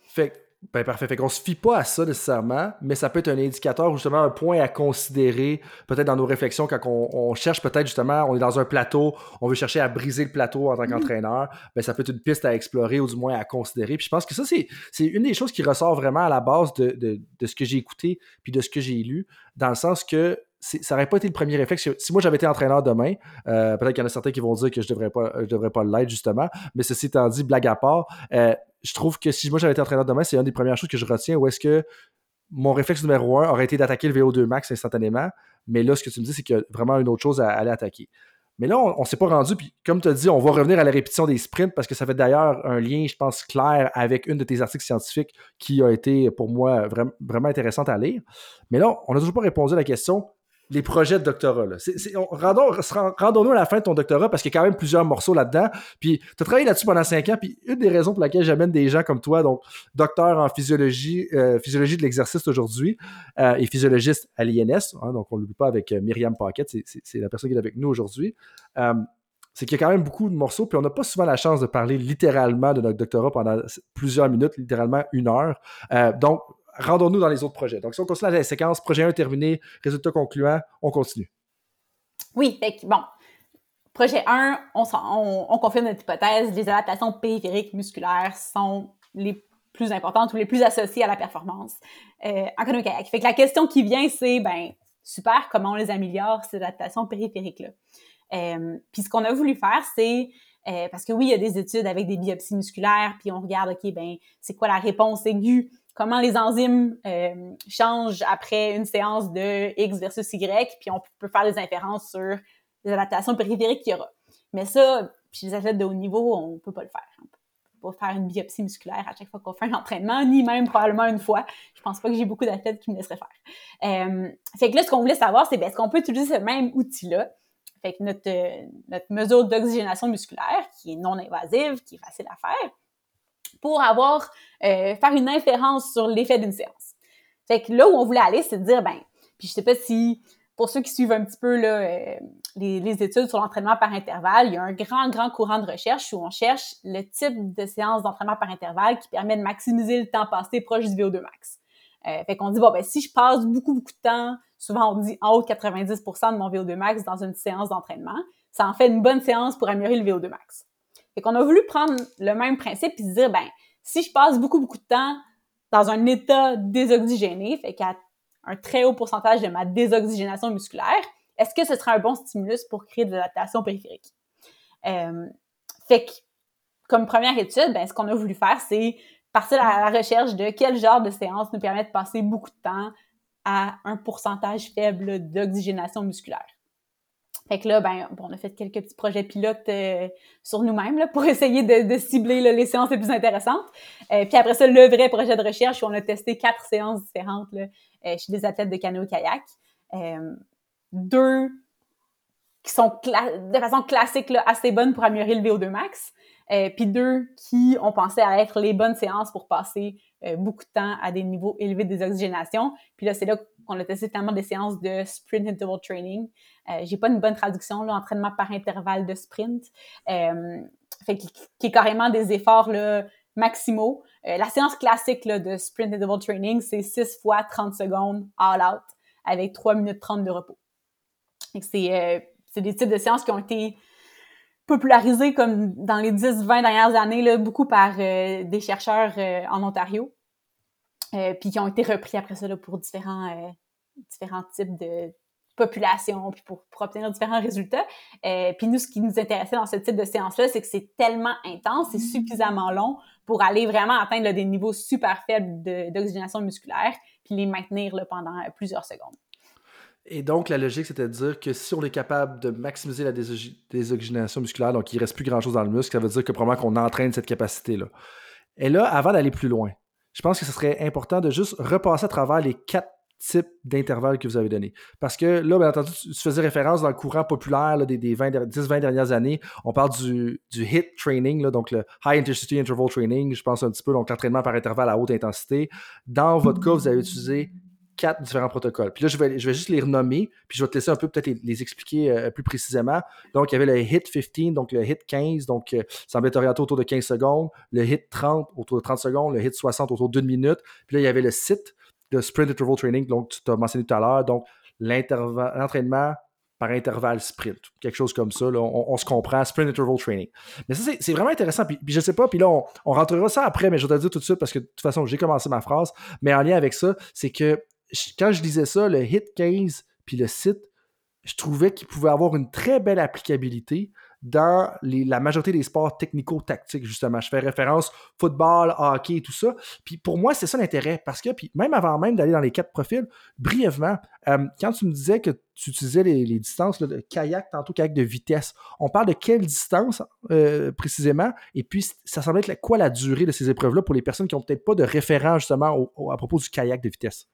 Speaker 3: Fait ben parfait. Fait qu'on se fie pas à ça nécessairement, mais ça peut être un indicateur, justement, un point à considérer, peut-être dans nos réflexions, quand on, cherche peut-être justement, on est dans un plateau, on veut chercher à briser le plateau en tant mm-hmm. qu'entraîneur, ben ça peut être une piste à explorer ou du moins à considérer. Puis je pense que ça, c'est une des choses qui ressort vraiment à la base de, de ce que j'ai écouté puis de ce que j'ai lu, dans le sens que ça n'aurait pas été le premier réflexe. Si moi j'avais été entraîneur demain, euh, peut-être qu'il y en a certains qui vont dire que je devrais pas, je devrais pas l'être justement. Mais ceci étant dit, blague à part, euh, je trouve que si moi j'avais été entraîneur demain, c'est une des premières choses que je retiens. Où est-ce que mon réflexe numéro un aurait été d'attaquer le VO2 max instantanément, mais là ce que tu me dis, c'est qu'il y a vraiment une autre chose à aller attaquer. Mais là, on, ne s'est pas rendu, puis comme tu as dit, on va revenir à la répétition des sprints parce que ça fait d'ailleurs un lien, je pense, clair avec une de tes articles scientifiques qui a été pour moi vraiment intéressante à lire. Mais là, on n'a toujours pas répondu à la question les projets de doctorat. Là. rendons, nous à la fin de ton doctorat parce qu'il y a quand même plusieurs morceaux là-dedans. Puis tu as travaillé là-dessus pendant cinq ans. Puis une des raisons pour laquelle j'amène des gens comme toi, donc docteur en physiologie, euh, physiologie de l'exercice aujourd'hui euh, et physiologiste à l'INS, hein, donc on ne l'oublie pas avec euh, Myriam Paquette, c'est la personne qui est avec nous aujourd'hui. c'est qu'il y a quand même beaucoup de morceaux, puis on n'a pas souvent la chance de parler littéralement de notre doctorat pendant plusieurs minutes, littéralement une heure. donc, rendons-nous dans les autres projets. Donc, si on continue la séquence, projet 1 terminé, résultat concluant, on continue.
Speaker 1: Oui, fait bon. Projet 1, on, confirme notre hypothèse, les adaptations périphériques musculaires sont les plus importantes ou les plus associées à la performance euh, en canoë kayak. Fait que la question qui vient, c'est, ben, super, comment on les améliore, ces adaptations périphériques-là? Euh, puis ce qu'on a voulu faire, c'est euh, parce que oui, il y a des études avec des biopsies musculaires, puis on regarde, OK, ben, c'est quoi la réponse aiguë comment les enzymes euh, changent après une séance de X versus Y, puis on peut faire des inférences sur les adaptations périphériques qu'il y aura. Mais ça, chez les athlètes de haut niveau, on ne peut pas le faire. On peut pas faire une biopsie musculaire à chaque fois qu'on fait un entraînement, ni même probablement une fois. Je pense pas que j'ai beaucoup d'athlètes qui me laisseraient faire. Euh, fait que là, ce qu'on voulait savoir, c'est ben, est-ce qu'on peut utiliser ce même outil-là? Fait que notre, euh, notre mesure d'oxygénation musculaire, qui est non invasive, qui est facile à faire, pour avoir euh, faire une inférence sur l'effet d'une séance. Fait que là où on voulait aller, c'est de dire, ben, puis je sais pas si, pour ceux qui suivent un petit peu là, euh, les, études sur l'entraînement par intervalle, il y a un grand, grand courant de recherche où on cherche le type de séance d'entraînement par intervalle qui permet de maximiser le temps passé proche du VO2 max. Euh, fait qu'on dit, bon, ben, si je passe beaucoup, beaucoup de temps, souvent on dit en haut de 90 de mon VO2 max dans une séance d'entraînement, ça en fait une bonne séance pour améliorer le VO2 max. Fait qu'on a voulu prendre le même principe et se dire, ben, si je passe beaucoup, beaucoup de temps dans un état désoxygéné, fait qu'à un très haut pourcentage de ma désoxygénation musculaire, est-ce que ce serait un bon stimulus pour créer de l'adaptation périphérique? Euh, fait que, comme première étude, ben, ce qu'on a voulu faire, c'est partir à la recherche de quel genre de séance nous permet de passer beaucoup de temps à un pourcentage faible d'oxygénation musculaire. Fait que là, ben, bon, on a fait quelques petits projets pilotes euh, sur nous-mêmes pour (laughs) essayer de, de cibler les séances les plus intéressantes. Euh, puis après ça, le vrai projet de recherche où on a testé quatre séances différentes là, euh, chez des athlètes de canoë-kayak. deux qui sont de façon classique là, assez bonnes pour améliorer le VO2 max. puis deux qui ont pensé à être les bonnes séances pour passer beaucoup de temps à des niveaux élevés de désoxygénation. Puis là, c'est là qu'on a testé tellement des séances de sprint interval training. Euh, j'ai pas une bonne traduction, là, entraînement par intervalle de sprint. Euh, fait qui, est carrément des efforts là, maximaux. Euh, la séance classique là, de sprint interval training, c'est 6 fois 30 secondes all out avec 3 minutes 30 de repos. C'est des types de séances qui ont été popularisées comme dans les 10-20 dernières années, là, beaucoup par des chercheurs en Ontario. puis qui ont été repris après ça là, pour différents, différents types de, population, puis pour, obtenir différents résultats. Euh, puis nous, ce qui nous intéressait dans ce type de séance-là, c'est que c'est tellement intense et suffisamment long pour aller vraiment atteindre des niveaux super faibles d'oxygénation musculaire, puis les maintenir là, pendant plusieurs secondes.
Speaker 3: Et donc, la logique, c'était de dire que si on est capable de maximiser la désoxygénation musculaire, donc il ne reste plus grand-chose dans le muscle, ça veut dire que probablement qu'on entraîne cette capacité-là. Et là, avant d'aller plus loin, je pense que ce serait important de juste repasser à travers les quatre type d'intervalle que vous avez donné. Parce que là, bien entendu, tu, faisais référence dans le courant populaire des, 10-20 dernières années. On parle du, du HIT training, là, donc le High Intensity Interval Training, je pense un petit peu, donc l'entraînement par intervalle à haute intensité. Dans votre cas, vous avez utilisé quatre différents protocoles. Puis là, je vais, je vais juste les renommer, puis je vais te laisser un peu peut-être les, expliquer euh, plus précisément. Donc, il y avait le HIT 15, donc le HIT 15, donc euh, ça semblait orienté autour de 15 secondes, le HIT 30 autour de 30 secondes, le HIT 60 autour d'une minute, puis là, il y avait le SIT, de sprint interval training, donc tu t'as mentionné tout à l'heure, donc l'entraînement par intervalle sprint, quelque chose comme ça, on, se comprend, sprint interval training. Mais ça, c'est vraiment intéressant, puis, je sais pas, puis là, on, rentrera ça après, mais je vais te le dire tout de suite parce que de toute façon, j'ai commencé ma phrase, mais en lien avec ça, c'est que quand je disais ça, le hit 15 puis le site, je trouvais qu'il pouvait avoir une très belle applicabilité dans la majorité des sports technico-tactiques, justement. Je fais référence football, hockey et tout ça. Puis pour moi, c'est ça l'intérêt. Parce que, puis même avant même d'aller dans les quatre profils, brièvement, euh, quand tu me disais que tu utilisais les, distances de kayak, tantôt kayak de vitesse, on parle de quelle distance euh, précisément? Et puis, ça semble être quoi la durée de ces épreuves-là pour les personnes qui n'ont peut-être pas de référent justement à propos du kayak de vitesse?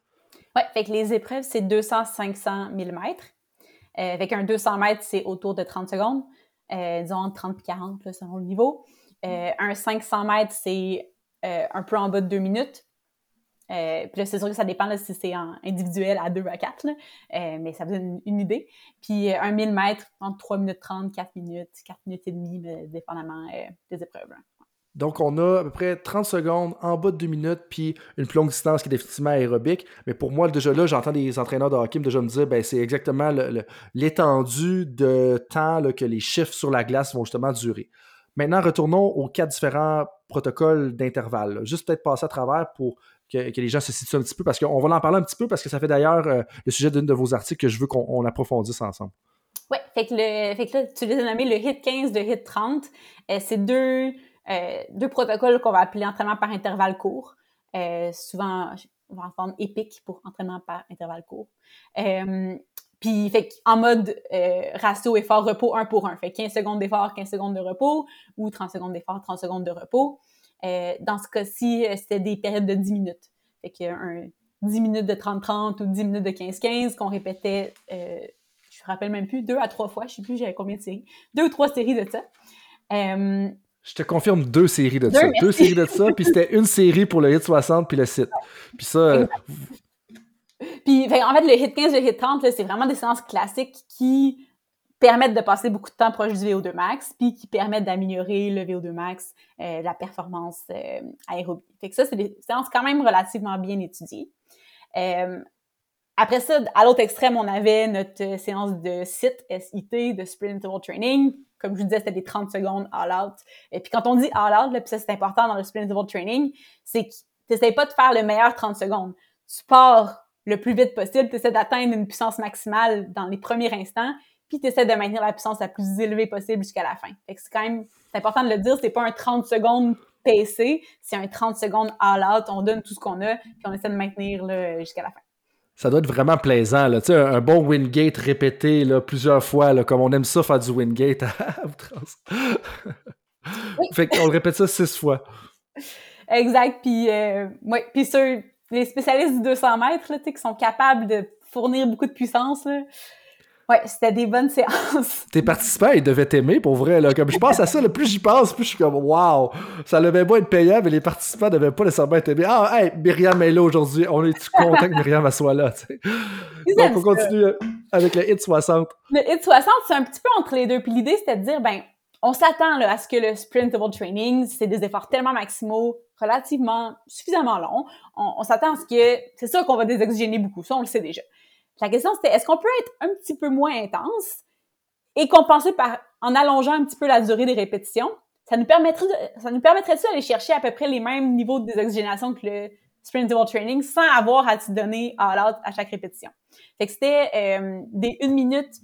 Speaker 1: Oui, fait que les épreuves, c'est 200-500 mm. avec un 200 mètres, c'est autour de 30 secondes euh, disons entre 30 et 40 là, selon le niveau. Euh, un 500 mètres, c'est euh, un peu en bas de 2 minutes. Euh, puis là, c'est sûr que ça dépend si c'est en individuel à 2 à 4, mais ça vous donne une, idée. Puis un 1000 mètres, entre 3 minutes 30, 4 minutes, 4 minutes et demie, dépendamment des épreuves.
Speaker 3: Donc, on a à peu près 30 secondes en bas de 2 minutes, puis une plus longue distance qui est définitivement aérobique. Mais pour moi, déjà là, j'entends des entraîneurs de hockey déjà me dire ben, c'est exactement l'étendue de temps que les chiffres sur la glace vont justement durer. Maintenant, retournons aux quatre différents protocoles d'intervalle. Juste peut-être passer à travers pour que, les gens se situent un petit peu, parce qu'on va en parler un petit peu, parce que ça fait d'ailleurs euh, le sujet d'une de vos articles que je veux qu'on approfondisse ensemble.
Speaker 1: Oui, fait que, là, tu les as nommés le HIT 15, le HIT 30. Euh, c'est deux deux protocoles qu'on va appeler entraînement par intervalle court. Euh, souvent, on va entendre épique pour entraînement par intervalle court. Euh, puis, en mode ratio effort-repos 1 pour 1. Fait 15 secondes d'effort, 15 secondes de repos, ou 30 secondes d'effort, 30 secondes de repos. dans ce cas-ci, c'était des périodes de 10 minutes. Fait que un 10 minutes de 30-30 ou 10 minutes de 15-15 qu'on répétait, je me rappelle même plus, deux à trois fois, je sais plus j'avais combien de séries, deux ou trois séries de ça.
Speaker 3: Je te confirme deux séries de ça. Deux séries de ça, puis c'était une série pour le hit 60 puis le site. Puis ça. Euh,
Speaker 1: puis en fait, le hit 15, le hit 30, c'est vraiment des séances classiques qui permettent de passer beaucoup de temps proche du VO2 max, puis qui permettent d'améliorer le VO2 max, euh, la performance euh, aérobie. Fait que ça, c'est des séances quand même relativement bien étudiées. Euh, après ça, à l'autre extrême, on avait notre séance de SIT, SIT, de Sprint Interval Training, comme je vous disais, c'était des 30 secondes all out. Et puis quand on dit all out, là, puis ça c'est important dans le sprint interval training, c'est que tu n'essaies pas de faire le meilleur 30 secondes. Tu pars le plus vite possible, tu essaies d'atteindre une puissance maximale dans les premiers instants, puis tu essaies de maintenir la puissance la plus élevée possible jusqu'à la fin. Fait que c'est quand même c'est important de le dire, c'est pas un 30 secondes PC, c'est un 30 secondes all out, on donne tout ce qu'on a, puis on essaie de maintenir jusqu'à la fin.
Speaker 3: Ça doit être vraiment plaisant, là. Tu sais, un, bon Wingate répété là, plusieurs fois, là, comme on aime ça faire du Wingate à (laughs) outrance. (laughs) fait qu'on répète ça six fois.
Speaker 1: Exact. Puis, euh, ouais. Puis sur les spécialistes du 200 mètres, là, qui sont capables de fournir beaucoup de puissance, là, Ouais, c'était des bonnes séances.
Speaker 3: Tes participants, ils devaient t'aimer pour vrai. Là. Comme je pense à ça, le plus j'y pense, plus je suis comme Waouh! Ça devait pas être payant, mais les participants devaient pas nécessairement être aimés. Ah, hey, Myriam est là aujourd'hui. On est content que Myriam soit là. Donc, on continue avec le hit 60.
Speaker 1: Le hit 60, c'est un petit peu entre les deux. Puis l'idée, c'était de dire, ben, on s'attend à ce que le sprintable training, c'est des efforts tellement maximaux, relativement, suffisamment longs. On, on s'attend à ce que, c'est sûr qu'on va désoxygéner beaucoup, ça on le sait déjà. La question, c'était est-ce qu'on peut être un petit peu moins intense et compenser par en allongeant un petit peu la durée des répétitions? Ça nous permettrait, ça nous permettrait d'aller chercher à peu près les mêmes niveaux de désoxygénation que le sprint interval training sans avoir à se donner à chaque répétition? Fait que c'était euh, des 1 minute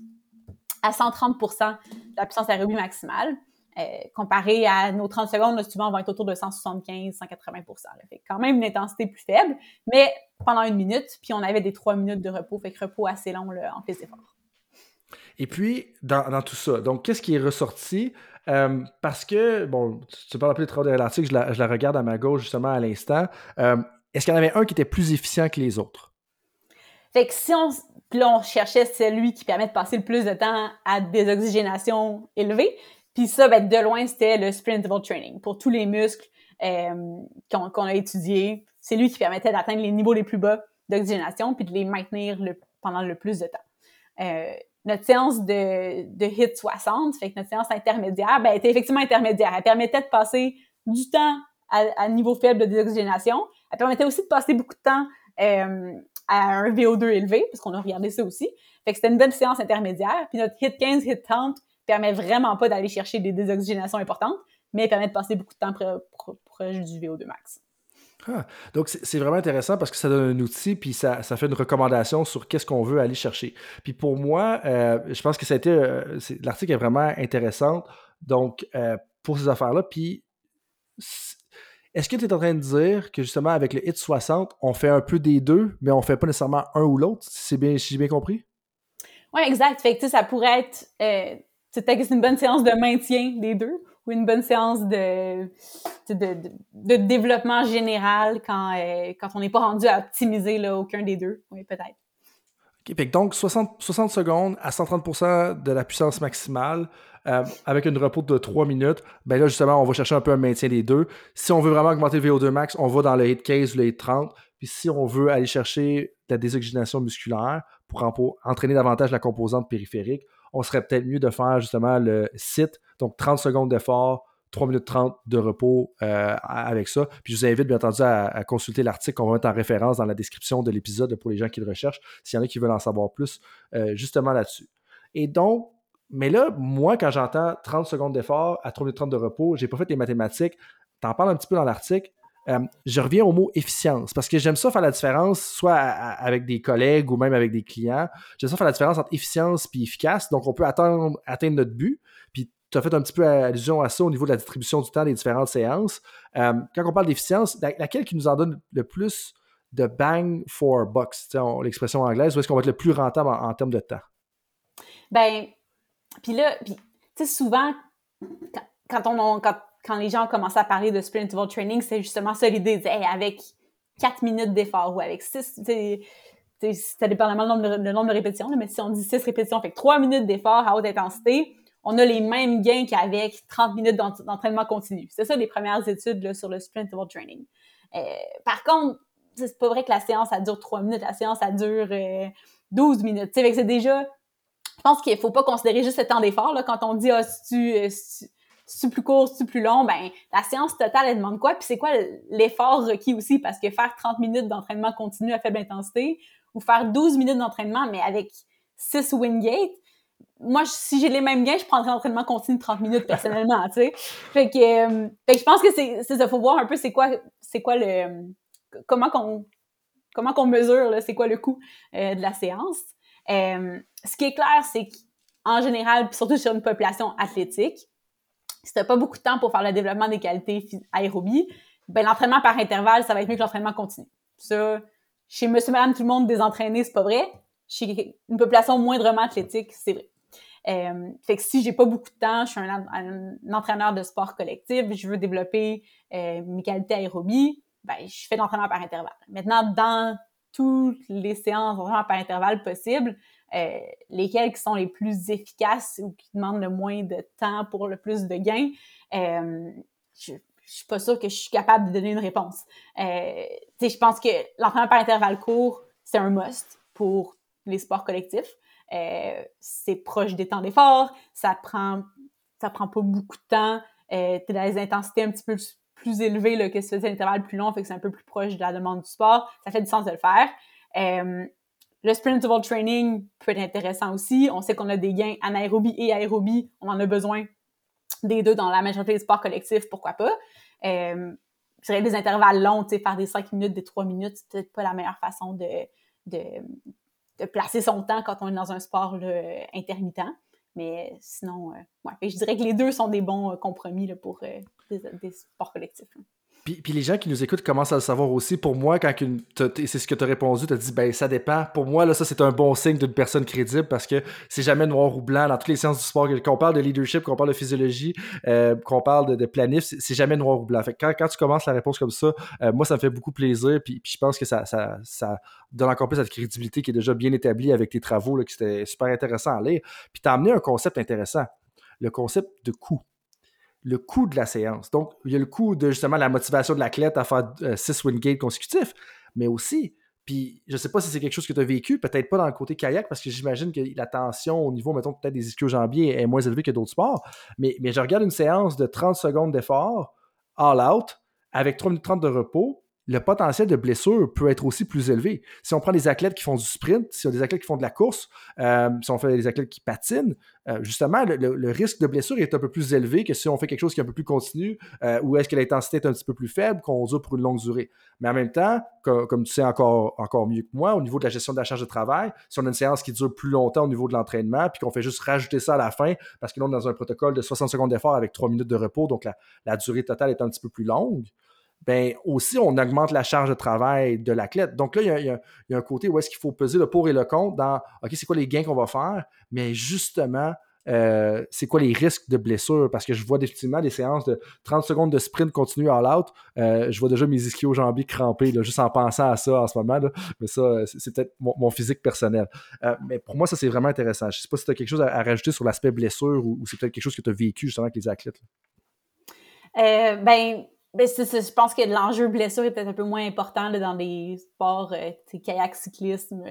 Speaker 1: à 130% de la puissance aérobie maximale. Euh, comparé à nos 30 secondes, souvent, on va être autour de 175, 180 Fait quand même une intensité plus faible, mais pendant une minute, puis on avait des trois minutes de repos, fait que repos assez long là, en les efforts.
Speaker 3: Et puis, dans, tout ça, donc, qu'est-ce qui est ressorti? Euh, parce que, bon, tu parles un peu de travail de l'article, je la, je la, regarde à ma gauche justement à l'instant. Euh, est-ce qu'il y en avait un qui était plus efficient que les autres?
Speaker 1: Fait que si on, là, on cherchait celui qui permet de passer le plus de temps à des oxygénations élevées, puis ça, ben, de loin, c'était le sprint interval training. Pour tous les muscles euh, qu'on a étudiés, c'est lui qui permettait d'atteindre les niveaux les plus bas d'oxygénation puis de les maintenir pendant le plus de temps. Euh, notre séance de, HIT 60, fait que notre séance intermédiaire, ben, était effectivement intermédiaire. Elle permettait de passer du temps à, niveau faible de déoxygénation. Elle permettait aussi de passer beaucoup de temps euh, à un VO2 élevé, parce qu'on a regardé ça aussi. Fait que c'était une bonne séance intermédiaire. Puis notre HIT 15, HIT 30 permet vraiment pas d'aller chercher des désoxygénations importantes, mais permet de passer beaucoup de temps proche du VO2 max.
Speaker 3: Ah, donc, c'est vraiment intéressant parce que ça donne un outil, puis ça, fait une recommandation sur qu'est-ce qu'on veut aller chercher. Puis pour moi, euh, je pense que. Euh, l'article est vraiment intéressant. Donc, euh, pour ces affaires-là, puis est-ce que tu es en train de dire que justement, avec le HIT 60, on fait un peu des deux, mais on fait pas nécessairement un ou l'autre, si, bien, si j'ai bien compris?
Speaker 1: Oui, exact. Fait que ça pourrait être c'est une bonne séance de maintien des deux ou une bonne séance de, de, de, développement général quand, euh, quand on n'est pas rendu à optimiser là, aucun des deux. Oui, peut-être.
Speaker 3: OK, donc 60, 60 secondes à 130% de la puissance maximale euh, avec une repos de 3 minutes. Ben là, justement, on va chercher un peu un maintien des deux. Si on veut vraiment augmenter le VO2 max, on va dans le hit 15 ou le hit 30. Puis si on veut aller chercher la désoxygénation musculaire pour entraîner davantage la composante périphérique, on serait peut-être mieux de faire justement le site, donc 30 secondes d'effort, 3 minutes 30 de repos euh, avec ça. Puis je vous invite bien entendu à, consulter l'article qu'on va mettre en référence dans la description de l'épisode pour les gens qui le recherchent, s'il y en a qui veulent en savoir plus euh, justement là-dessus. Et donc, mais là, moi, quand j'entends 30 secondes d'effort à 3 minutes 30 de repos, j'ai pas fait les mathématiques, t'en parles un petit peu dans l'article, euh, je reviens au mot efficience parce que j'aime ça faire la différence, soit avec des collègues ou même avec des clients. J'aime ça faire la différence entre efficience et efficace. Donc, on peut atteindre, atteindre notre but. Puis, tu as fait un petit peu allusion à ça au niveau de la distribution du temps des différentes séances. Euh, quand on parle d'efficience, laquelle qui nous en donne le plus de bang for bucks, l'expression anglaise, où est-ce qu'on va être le plus rentable en, termes de temps?
Speaker 1: Ben, puis là, tu sais, souvent, quand, on, quand quand les gens ont commencé à parler de sprint interval training, c'est justement ça l'idée. de avec 4 minutes d'effort ou avec 6, ça dépendamment le nombre, de, nombre de répétitions, mais si on dit 6 répétitions, fait 3 minutes d'effort à haute intensité, on a les mêmes gains qu'avec 30 minutes d'entraînement continu. C'est ça les premières études sur le sprint training. Euh, par contre, c'est pas vrai que la séance, ça dure 3 minutes. La séance, ça dure 12 euh, minutes. c'est déjà... Je pense qu'il faut pas considérer juste le temps d'effort. Quand on dit, ah, si tu euh, si plus court, si plus long, ben la séance totale, elle demande quoi? Puis c'est quoi l'effort requis aussi? Parce que faire 30 minutes d'entraînement continu à faible intensité ou faire 12 minutes d'entraînement, mais avec 6 Wingate, moi, si j'ai les mêmes gains, je prendrais l'entraînement continu de 30 minutes personnellement, (laughs) tu sais. Fait que, euh, fait que je pense que c'est ça, faut voir un peu c'est quoi, c'est quoi le, comment qu'on, comment qu'on mesure, c'est quoi le coût euh, de la séance. Euh, ce qui est clair, c'est qu'en général, surtout sur une population athlétique, si t'as pas beaucoup de temps pour faire le développement des qualités aérobie, ben l'entraînement par intervalle, ça va être mieux que l'entraînement continu. Ça, chez monsieur, madame, tout le monde désentraîné, c'est pas vrai. Chez une population moindrement athlétique, c'est vrai. Euh, fait que si j'ai pas beaucoup de temps, je suis un, entraîneur de sport collectif, je veux développer euh, mes qualités aérobie, ben, je fais l'entraînement par intervalle. Maintenant, dans toutes les séances d'entraînement par intervalle possibles, euh, lesquelles qui sont les plus efficaces ou qui demandent le moins de temps pour le plus de gains, euh, je, je suis pas sûre que je suis capable de donner une réponse. Euh, je pense que l'entraînement par intervalle court, c'est un must pour les sports collectifs. Euh, c'est proche des temps d'effort, ça prend, ça prend pas beaucoup de temps, euh, tu dans les intensités un petit peu plus élevées que si tu faisais un intervalle plus long, fait que c'est un peu plus proche de la demande du sport. Ça fait du sens de le faire. Euh, le sprint interval training peut être intéressant aussi. On sait qu'on a des gains anaérobie et aérobie. On en a besoin des deux dans la majorité des sports collectifs, pourquoi pas. Euh, je dirais des intervalles longs, tu faire des 5 minutes, des 3 minutes, c'est peut-être pas la meilleure façon de, de, placer son temps quand on est dans un sport là, intermittent. Mais sinon, euh, je dirais que les deux sont des bons euh, compromis pour euh, des, sports collectifs.
Speaker 3: Puis, les gens qui nous écoutent commencent à le savoir aussi. Pour moi, quand c'est ce que tu as répondu, tu as dit, ben ça dépend. Pour moi, là, ça, c'est un bon signe d'une personne crédible parce que c'est jamais noir ou blanc dans toutes les sciences du sport. Qu'on parle de leadership, qu'on parle de physiologie, euh, qu'on parle de, planif, c'est jamais noir ou blanc. Fait quand, quand, tu commences la réponse comme ça, euh, moi, ça me fait beaucoup plaisir. Puis, je pense que ça, donne encore plus cette crédibilité qui est déjà bien établie avec tes travaux, là, qui c'était super intéressant à lire. Puis tu as amené un concept intéressant, le concept de coût le coût de la séance. Donc, il y a le coût de justement la motivation de l'athlète à faire 6 euh, gates consécutifs, mais aussi, puis je ne sais pas si c'est quelque chose que tu as vécu, peut-être pas dans le côté kayak, parce que j'imagine que la tension au niveau, mettons, peut-être des ischio-jambiers est moins élevée que d'autres sports, mais, mais je regarde une séance de 30 secondes d'effort, all out, avec 3 minutes 30 de repos, le potentiel de blessure peut être aussi plus élevé. Si on prend des athlètes qui font du sprint, si on a des athlètes qui font de la course, euh, si on fait des athlètes qui patinent, euh, justement, le, risque de blessure est un peu plus élevé que si on fait quelque chose qui est un peu plus continu, euh, ou est-ce que l'intensité est un petit peu plus faible, qu'on dure pour une longue durée. Mais en même temps, comme, tu sais encore, mieux que moi, au niveau de la gestion de la charge de travail, si on a une séance qui dure plus longtemps au niveau de l'entraînement, puis qu'on fait juste rajouter ça à la fin, parce que là, on est dans un protocole de 60 secondes d'effort avec 3 minutes de repos, donc la, la durée totale est un petit peu plus longue, ben aussi, on augmente la charge de travail de l'athlète. Donc là, il y, a, un côté où est-ce qu'il faut peser le pour et le contre dans OK, c'est quoi les gains qu'on va faire, mais justement, euh, c'est quoi les risques de blessure? Parce que je vois définitivement des séances de 30 secondes de sprint continu à l'out. Euh, je vois déjà mes ischio-jambies crampés, juste en pensant à ça en ce moment. Mais ça, c'est peut-être mon, physique personnel. Euh, mais pour moi, ça, c'est vraiment intéressant. Je ne sais pas si tu as quelque chose à, rajouter sur l'aspect blessure ou, c'est peut-être quelque chose que tu as vécu justement avec les athlètes.
Speaker 1: ben, ben, je pense que l'enjeu blessure est peut-être un peu moins important dans des sports, euh, kayak, cyclisme,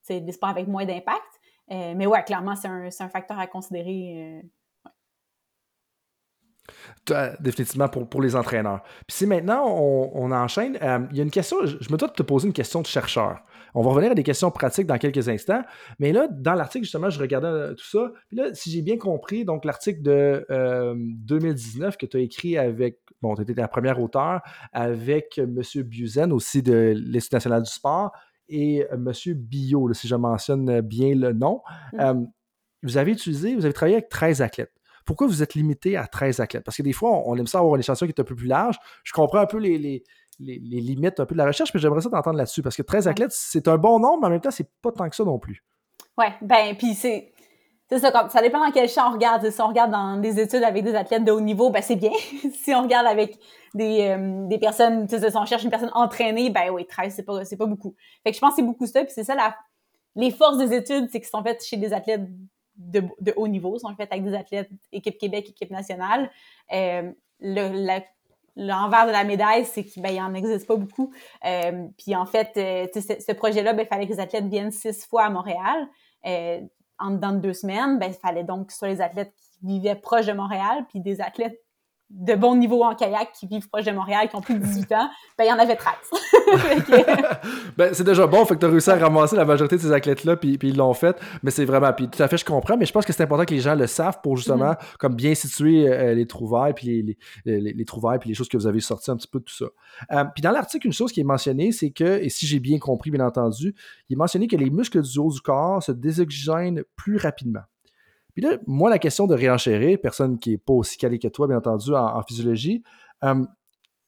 Speaker 1: c'est des sports avec moins d'impact. Euh, mais ouais, clairement, c'est un, un, facteur à considérer.
Speaker 3: Euh, définitivement pour, pour les entraîneurs. Puis si maintenant on, on enchaîne, il y a une question, je, me dois de te poser une question de chercheur. On va revenir à des questions pratiques dans quelques instants. Mais là, dans l'article, justement, je regardais tout ça. Puis là, si j'ai bien compris, donc l'article de 2019 que tu as écrit avec bon, tu étais la première auteure avec M. Buzen, aussi de l'Institut national du sport, et M. Bio, si je mentionne bien le nom. Mm. Euh, vous avez utilisé, vous avez travaillé avec 13 athlètes. Pourquoi vous êtes limité à 13 athlètes? Parce que des fois, on, aime ça avoir une échantillon qui est un peu plus large. Je comprends un peu les, les, limites un peu de la recherche, mais j'aimerais ça t'entendre là-dessus. Parce que 13 athlètes, c'est un bon nombre, mais en même temps, c'est pas tant que ça non plus.
Speaker 1: Oui, ben, puis c'est ça, ça dépend dans quel champ on regarde. Si on regarde dans des études avec des athlètes de haut niveau, ben c'est bien. (laughs) si on regarde avec des, euh, des personnes, si on cherche une personne entraînée, ben oui, 13, c'est pas, pas beaucoup. Fait que je pense que c'est beaucoup ça, puis c'est ça la, les forces des études, c'est qu'ils sont faites chez des athlètes de, de, haut niveau, sont faites avec des athlètes équipe Québec, équipe nationale. Euh, le, l'envers de la médaille, c'est qu'il ben, en existe pas beaucoup. Euh, puis en fait, euh, ce, projet-là, ben, il fallait que les athlètes viennent six fois à Montréal. Euh, en dedans de deux semaines, ben, il fallait donc que ce soit les athlètes qui vivaient proche de Montréal, puis des athlètes de bon niveau en kayak qui vivent proche de Montréal, qui ont plus de 18 ans, ben, il y en avait 13. (laughs) (laughs)
Speaker 3: ben, c'est déjà bon, fait que tu as réussi à ramasser la majorité de ces athlètes-là, puis, puis ils l'ont fait. Mais c'est vraiment, puis tout à fait, je comprends, mais je pense que c'est important que les gens le savent pour justement, mm-hmm. comme bien situer euh, les trouvailles, puis les, les, les, trouvailles, puis les choses que vous avez sorties un petit peu de tout ça. Euh, puis dans l'article, une chose qui est mentionnée, c'est que, et si j'ai bien compris, bien entendu, il est mentionné que les muscles du haut du corps se désoxygènent plus rapidement. Puis là, moi, la question de réenchérir, personne qui n'est pas aussi calé que toi, bien entendu, en, physiologie, euh,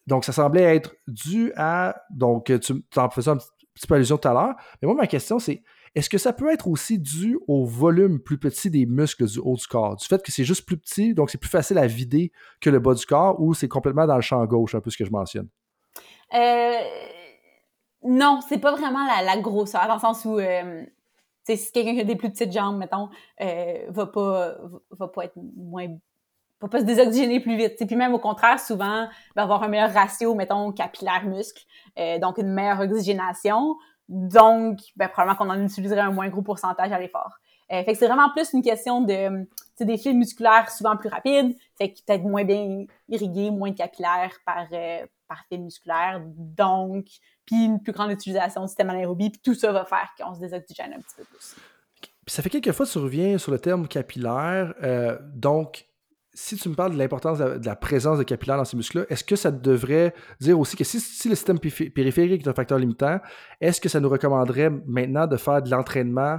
Speaker 3: donc ça semblait être dû à, donc tu en faisais petit peu allusion tout à l'heure. Mais moi, ma question, c'est est-ce que ça peut être aussi dû au volume plus petit des muscles du haut du corps? Du fait que c'est juste plus petit, donc c'est plus facile à vider que le bas du corps, ou c'est complètement dans le champ gauche, un peu ce que je mentionne?
Speaker 1: Euh, non, c'est pas vraiment la, grosseur, dans le sens où euh, si quelqu'un qui a des plus petites jambes, mettons, euh, va pas va pas être moins va pas se désoxygéner plus vite. Puis même au contraire, souvent, va avoir un meilleur ratio, mettons, capillaire-muscle, euh, donc une meilleure oxygénation. Donc, ben, probablement qu'on en utiliserait un moins gros pourcentage à l'effort. Euh, fait que c'est vraiment plus une question de des fils musculaires souvent plus rapides, fait que peut-être moins bien irrigués, moins capillaires par, euh, par fil musculaire, donc, puis une plus grande utilisation du système anaérobie, puis tout ça va faire qu'on se désoxygène un petit peu plus.
Speaker 3: Ça fait quelques fois que tu reviens sur le terme capillaire, euh, donc si tu me parles de l'importance de, la présence de capillaires dans ces muscles-là, est-ce que ça devrait dire aussi que si, le système périphérique est un facteur limitant, est-ce que ça nous recommanderait maintenant de faire de l'entraînement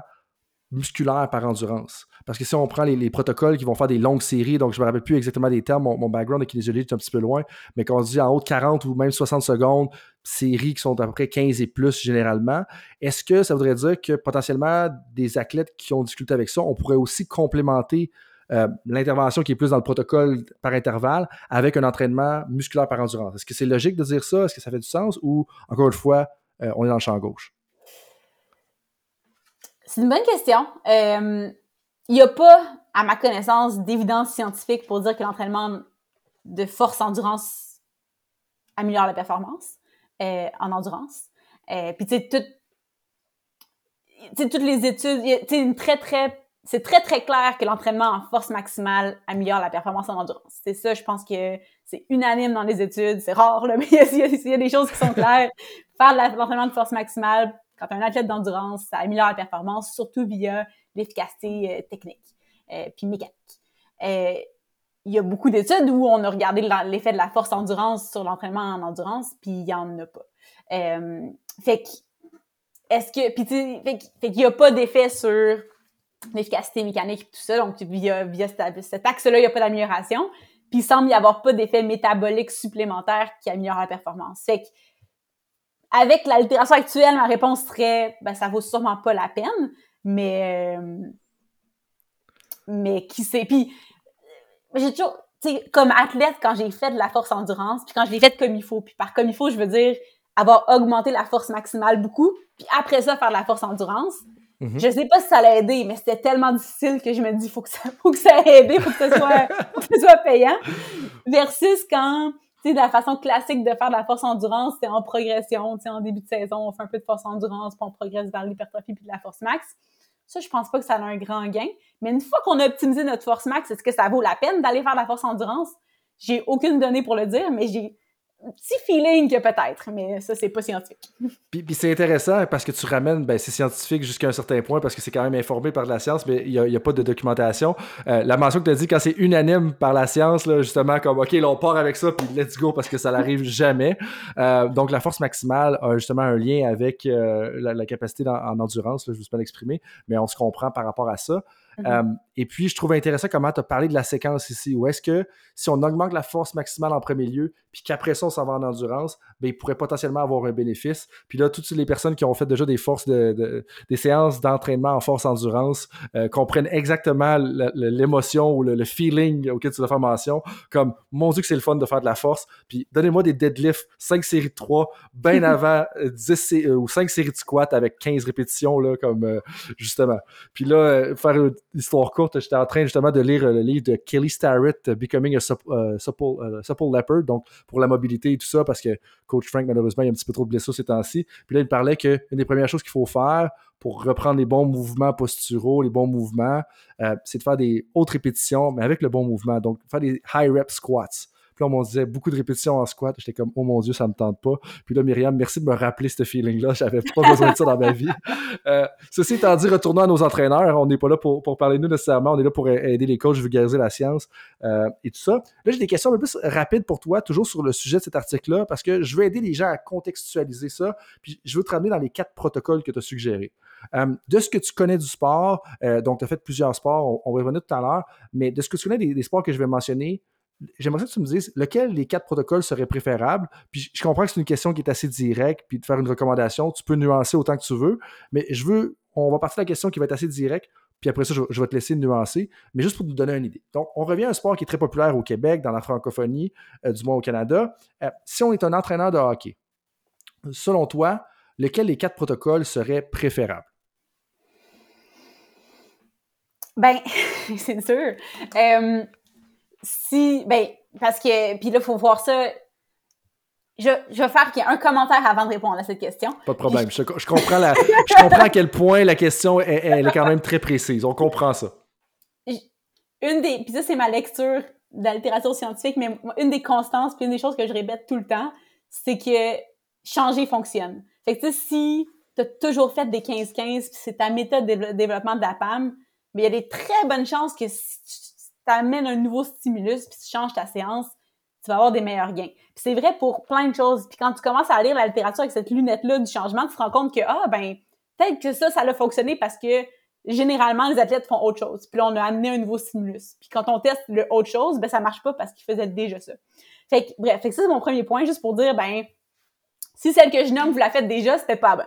Speaker 3: musculaire par endurance? Parce que si on prend les, protocoles qui vont faire des longues séries, donc je ne me rappelle plus exactement des termes, mon, background de kinésiologie est un petit peu loin, mais quand on dit en haut de 40 ou même 60 secondes, séries qui sont à peu près 15 et plus généralement, est-ce que ça voudrait dire que potentiellement des athlètes qui ont discuté avec ça, on pourrait aussi complémenter euh, l'intervention qui est plus dans le protocole par intervalle avec un entraînement musculaire par endurance? Est-ce que c'est logique de dire ça? Est-ce que ça fait du sens? Ou, encore une fois, euh, on est dans le champ gauche?
Speaker 1: C'est une bonne question. Euh, il n'y a pas, à ma connaissance, d'évidence scientifique pour dire que l'entraînement de force endurance améliore la performance en endurance. Puis, tu sais, toutes les études, une très, très c'est très, très clair que l'entraînement en force maximale améliore la performance en endurance. C'est ça, je pense que c'est unanime dans les études. C'est rare, là, (laughs) mais il y, a, des choses qui sont claires. Faire de l'entraînement de force maximale, quand un athlète d'endurance, ça améliore la performance, surtout via l'efficacité euh, technique euh, puis mécanique. Euh, il y a beaucoup d'études où on a regardé l'effet de la force endurance sur l'entraînement en endurance, puis il y en a pas. fait que, est-ce que, puis fait, fait qu'il y a pas d'effet sur l'efficacité mécanique et tout ça. Donc, via, via cet axe-là, il n'y a pas d'amélioration. Puis, il semble y avoir pas d'effet métabolique supplémentaire qui améliore la performance. Fait que, avec l'altération actuelle, ma réponse serait, ben, ça vaut sûrement pas la peine, mais, euh, mais qui sait? Puis, j'ai toujours, tu sais, comme athlète, quand j'ai fait de la force endurance, puis quand je l'ai faite comme il faut, puis par comme il faut, je veux dire avoir augmenté la force maximale beaucoup, puis après ça, faire de la force endurance, Mhm. Je sais pas si ça l'a aidé, mais c'était tellement difficile que je me dis faut que ça faut que ça ait aidé, faut que ce soit, (laughs) faut que ce soit payant. Versus quand tu sais, de la façon classique de faire de la force endurance, c'est en progression, tu sais, en début de saison, on fait un peu de force endurance, puis on progresse vers l'hypertrophie puis de la force max. Ça, je pense pas que ça a un grand gain. Mais une fois qu'on a optimisé notre force max, est-ce que ça vaut la peine d'aller faire de la force endurance? J'ai aucune donnée pour le dire, mais j'ai petit feeling que peut-être, mais ça, c'est pas scientifique. (laughs)
Speaker 3: Puis, c'est intéressant parce que tu ramènes, ben, c'est scientifique jusqu'à un certain point parce que c'est quand même informé par la science, mais il n'y a, pas de documentation. Euh, la mention que tu as dit, quand c'est unanime par la science, là, justement, comme OK, là, on part avec ça, puis let's go parce que ça n'arrive (laughs) jamais. Euh, donc, la force maximale a justement un lien avec euh, la, capacité en, endurance, je ne sais pas l'exprimer, mais on se comprend par rapport à ça. Mm-hmm. Et puis, je trouve intéressant comment tu as parlé de la séquence ici. Où est-ce que si on augmente la force maximale en premier lieu, puis qu'après ça, on s'en va en endurance, bien, il pourrait potentiellement avoir un bénéfice. Puis là, toutes les personnes qui ont fait déjà des forces de, des séances d'entraînement en force endurance euh, comprennent exactement l'émotion ou le, feeling auquel tu dois faire mention. Comme, mon Dieu que c'est le fun de faire de la force. Puis donnez-moi des deadlifts, 5 séries de 3, bien (laughs) avant 10 euh, ou 5 séries de squats avec 15 répétitions, là, comme euh, justement. Puis là, faire une histoire courte, j'étais en train justement de lire le livre de Kelly Starrett, Becoming a euh, supple, Leopard, donc pour la mobilité et tout ça, parce que Coach Frank, malheureusement, il a un petit peu trop de blessures ces temps-ci. Puis là, il parlait qu'une des premières choses qu'il faut faire pour reprendre les bons mouvements posturaux, les bons mouvements, euh, c'est de faire des hautes répétitions, mais avec le bon mouvement. Donc, faire des high rep squats. Puis là, on disait beaucoup de répétitions en squat. J'étais comme, oh mon Dieu, ça me tente pas. Puis là, Myriam, merci de me rappeler ce feeling-là. J'avais pas besoin de ça dans ma vie. Euh, ceci étant dit, retournons à nos entraîneurs. On n'est pas là pour, parler de nous nécessairement. On est là pour aider les coachs, vulgariser la science euh, et tout ça. Là, j'ai des questions un peu plus rapides pour toi, toujours sur le sujet de cet article-là, parce que je veux aider les gens à contextualiser ça. Puis je veux te ramener dans les quatre protocoles que tu as suggérés. Euh, de ce que tu connais du sport, donc tu as fait plusieurs sports, on, va revenir tout à l'heure, mais de ce que tu connais des sports que je vais mentionner, j'aimerais que tu me dises lequel des quatre protocoles serait préférable? Puis je comprends que c'est une question qui est assez directe, puis de faire une recommandation, tu peux nuancer autant que tu veux, mais je veux, on va partir de la question qui va être assez directe, puis après ça, je, vais te laisser nuancer, mais juste pour nous donner une idée. Donc, on revient à un sport qui est très populaire au Québec, dans la francophonie, euh, du moins au Canada. Euh, si on est un entraîneur de hockey, selon toi, lequel des quatre protocoles serait préférable?
Speaker 1: Ben, (laughs) c'est sûr. Euh, si, ben, parce que, puis là, il faut voir ça. Je, je vais faire un commentaire avant de répondre à cette question.
Speaker 3: Pas de problème. Je, comprends, la, je comprends à quel point la question est, elle est quand même très précise. On comprend ça.
Speaker 1: Une des, puis ça, c'est ma lecture de la littérature scientifique, mais une des constances, puis une des choses que je répète tout le temps, c'est que changer fonctionne. Fait que, si tu as toujours fait des 15-15, puis c'est ta méthode de développement de la PAM, mais il y a des très bonnes chances que si tu amènes un nouveau stimulus, puis tu changes ta séance, tu vas avoir des meilleurs gains. Puis c'est vrai pour plein de choses. Puis quand tu commences à lire la littérature avec cette lunette-là du changement, tu te rends compte que, ah, ben, peut-être que ça, ça a fonctionné parce que généralement, les athlètes font autre chose. Puis là, on a amené un nouveau stimulus. Puis quand on teste le autre chose, ben, ça marche pas parce qu'ils faisaient déjà ça. Fait que, bref, fait que ça, c'est mon premier point, juste pour dire, ben, si celle que je nomme, vous la faites déjà, c'était pas bon.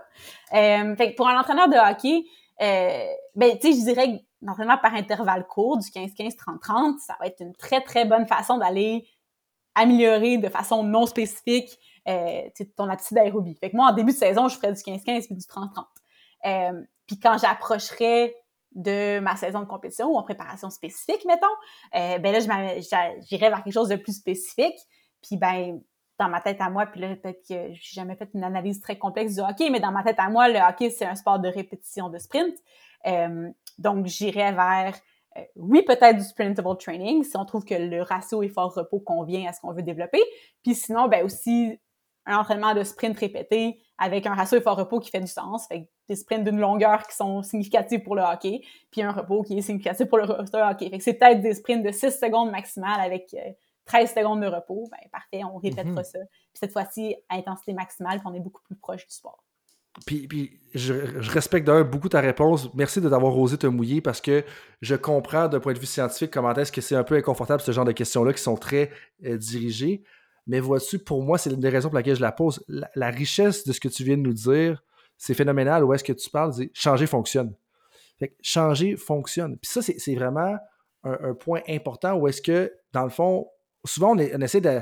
Speaker 1: Euh, fait que pour un entraîneur de hockey, euh, ben, tu sais, je dirais l'entraînement par intervalle court, du 15-15, 30-30, ça va être une très, très bonne façon d'aller améliorer de façon non spécifique euh, ton aptitude d'aérobie. Fait que moi, en début de saison, je ferais du 15-15 puis du 30-30. Euh, puis quand j'approcherais de ma saison de compétition ou en préparation spécifique, mettons, euh, ben là, j'irais vers quelque chose de plus spécifique. Puis ben, dans ma tête à moi, puis là, peut-être que j'ai jamais fait une analyse très complexe du hockey, mais dans ma tête à moi, le hockey, c'est un sport de répétition de sprint. Euh, donc, j'irais vers, euh, oui, peut-être du sprintable training, si on trouve que le ratio effort-repos convient à ce qu'on veut développer. Puis sinon, ben aussi, un entraînement de sprint répété avec un ratio effort-repos qui fait du sens. Fait des sprints d'une longueur qui sont significatifs pour le hockey, puis un repos qui est significatif pour le hockey. Fait que c'est peut-être des sprints de 6 secondes maximales avec 13 euh, secondes de repos. Ben, parfait, on répétera mhm. ça. Puis cette fois-ci, à intensité maximale, puis on est beaucoup plus proche du sport.
Speaker 3: Puis, je, respecte d'ailleurs beaucoup ta réponse. Merci de t'avoir osé te mouiller parce que je comprends d'un point de vue scientifique comment est-ce que c'est un peu inconfortable ce genre de questions-là qui sont très euh, dirigées. Mais vois-tu, pour moi, c'est l'une des raisons pour laquelle je la pose. La, richesse de ce que tu viens de nous dire, c'est phénoménal. Où est-ce que tu parles? changer fonctionne. Changer fonctionne. Puis ça, c'est vraiment un, point important où est-ce que, dans le fond, souvent on, on essaie de.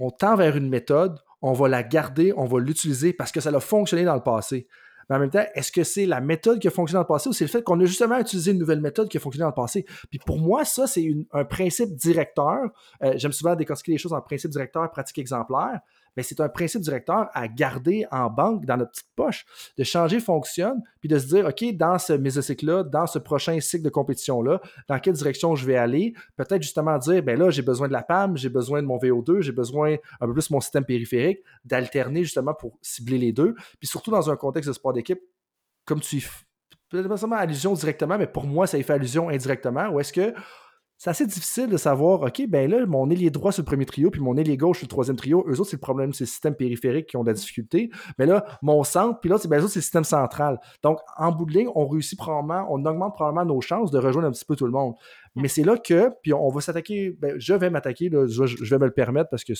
Speaker 3: On tend vers une méthode, on va la garder, on va l'utiliser parce que ça a fonctionné dans le passé. Mais en même temps, est-ce que c'est la méthode qui a fonctionné dans le passé ou c'est le fait qu'on a justement utilisé une nouvelle méthode qui a fonctionné dans le passé? Puis pour moi, ça, c'est un principe directeur. Euh, j'aime souvent décortiquer les choses en principe directeur, pratique exemplaire mais c'est un principe directeur à garder en banque dans notre petite poche, de changer fonctionne, puis de se dire, OK, dans ce mésocycle-là, dans ce prochain cycle de compétition-là, dans quelle direction je vais aller, peut-être justement dire, ben là, j'ai besoin de la PAM, j'ai besoin de mon VO2, j'ai besoin un peu plus de mon système périphérique, d'alterner justement pour cibler les deux, puis surtout dans un contexte de sport d'équipe, comme tu y peut-être pas seulement allusion directement, mais pour moi, ça y fait allusion indirectement, ou est-ce que c'est assez difficile de savoir, OK, ben là, mon ailier droit sur le premier trio, puis mon ailier gauche sur le troisième trio, eux autres, c'est le problème, c'est le système périphérique qui ont de la difficulté. Mais là, mon centre, puis là, c'est ben, c'est le système central. Donc, en bout de ligne, on réussit probablement, on augmente probablement nos chances de rejoindre un petit peu tout le monde. Mais c'est là que, puis on, va s'attaquer, ben, je vais m'attaquer, je, vais me le permettre parce que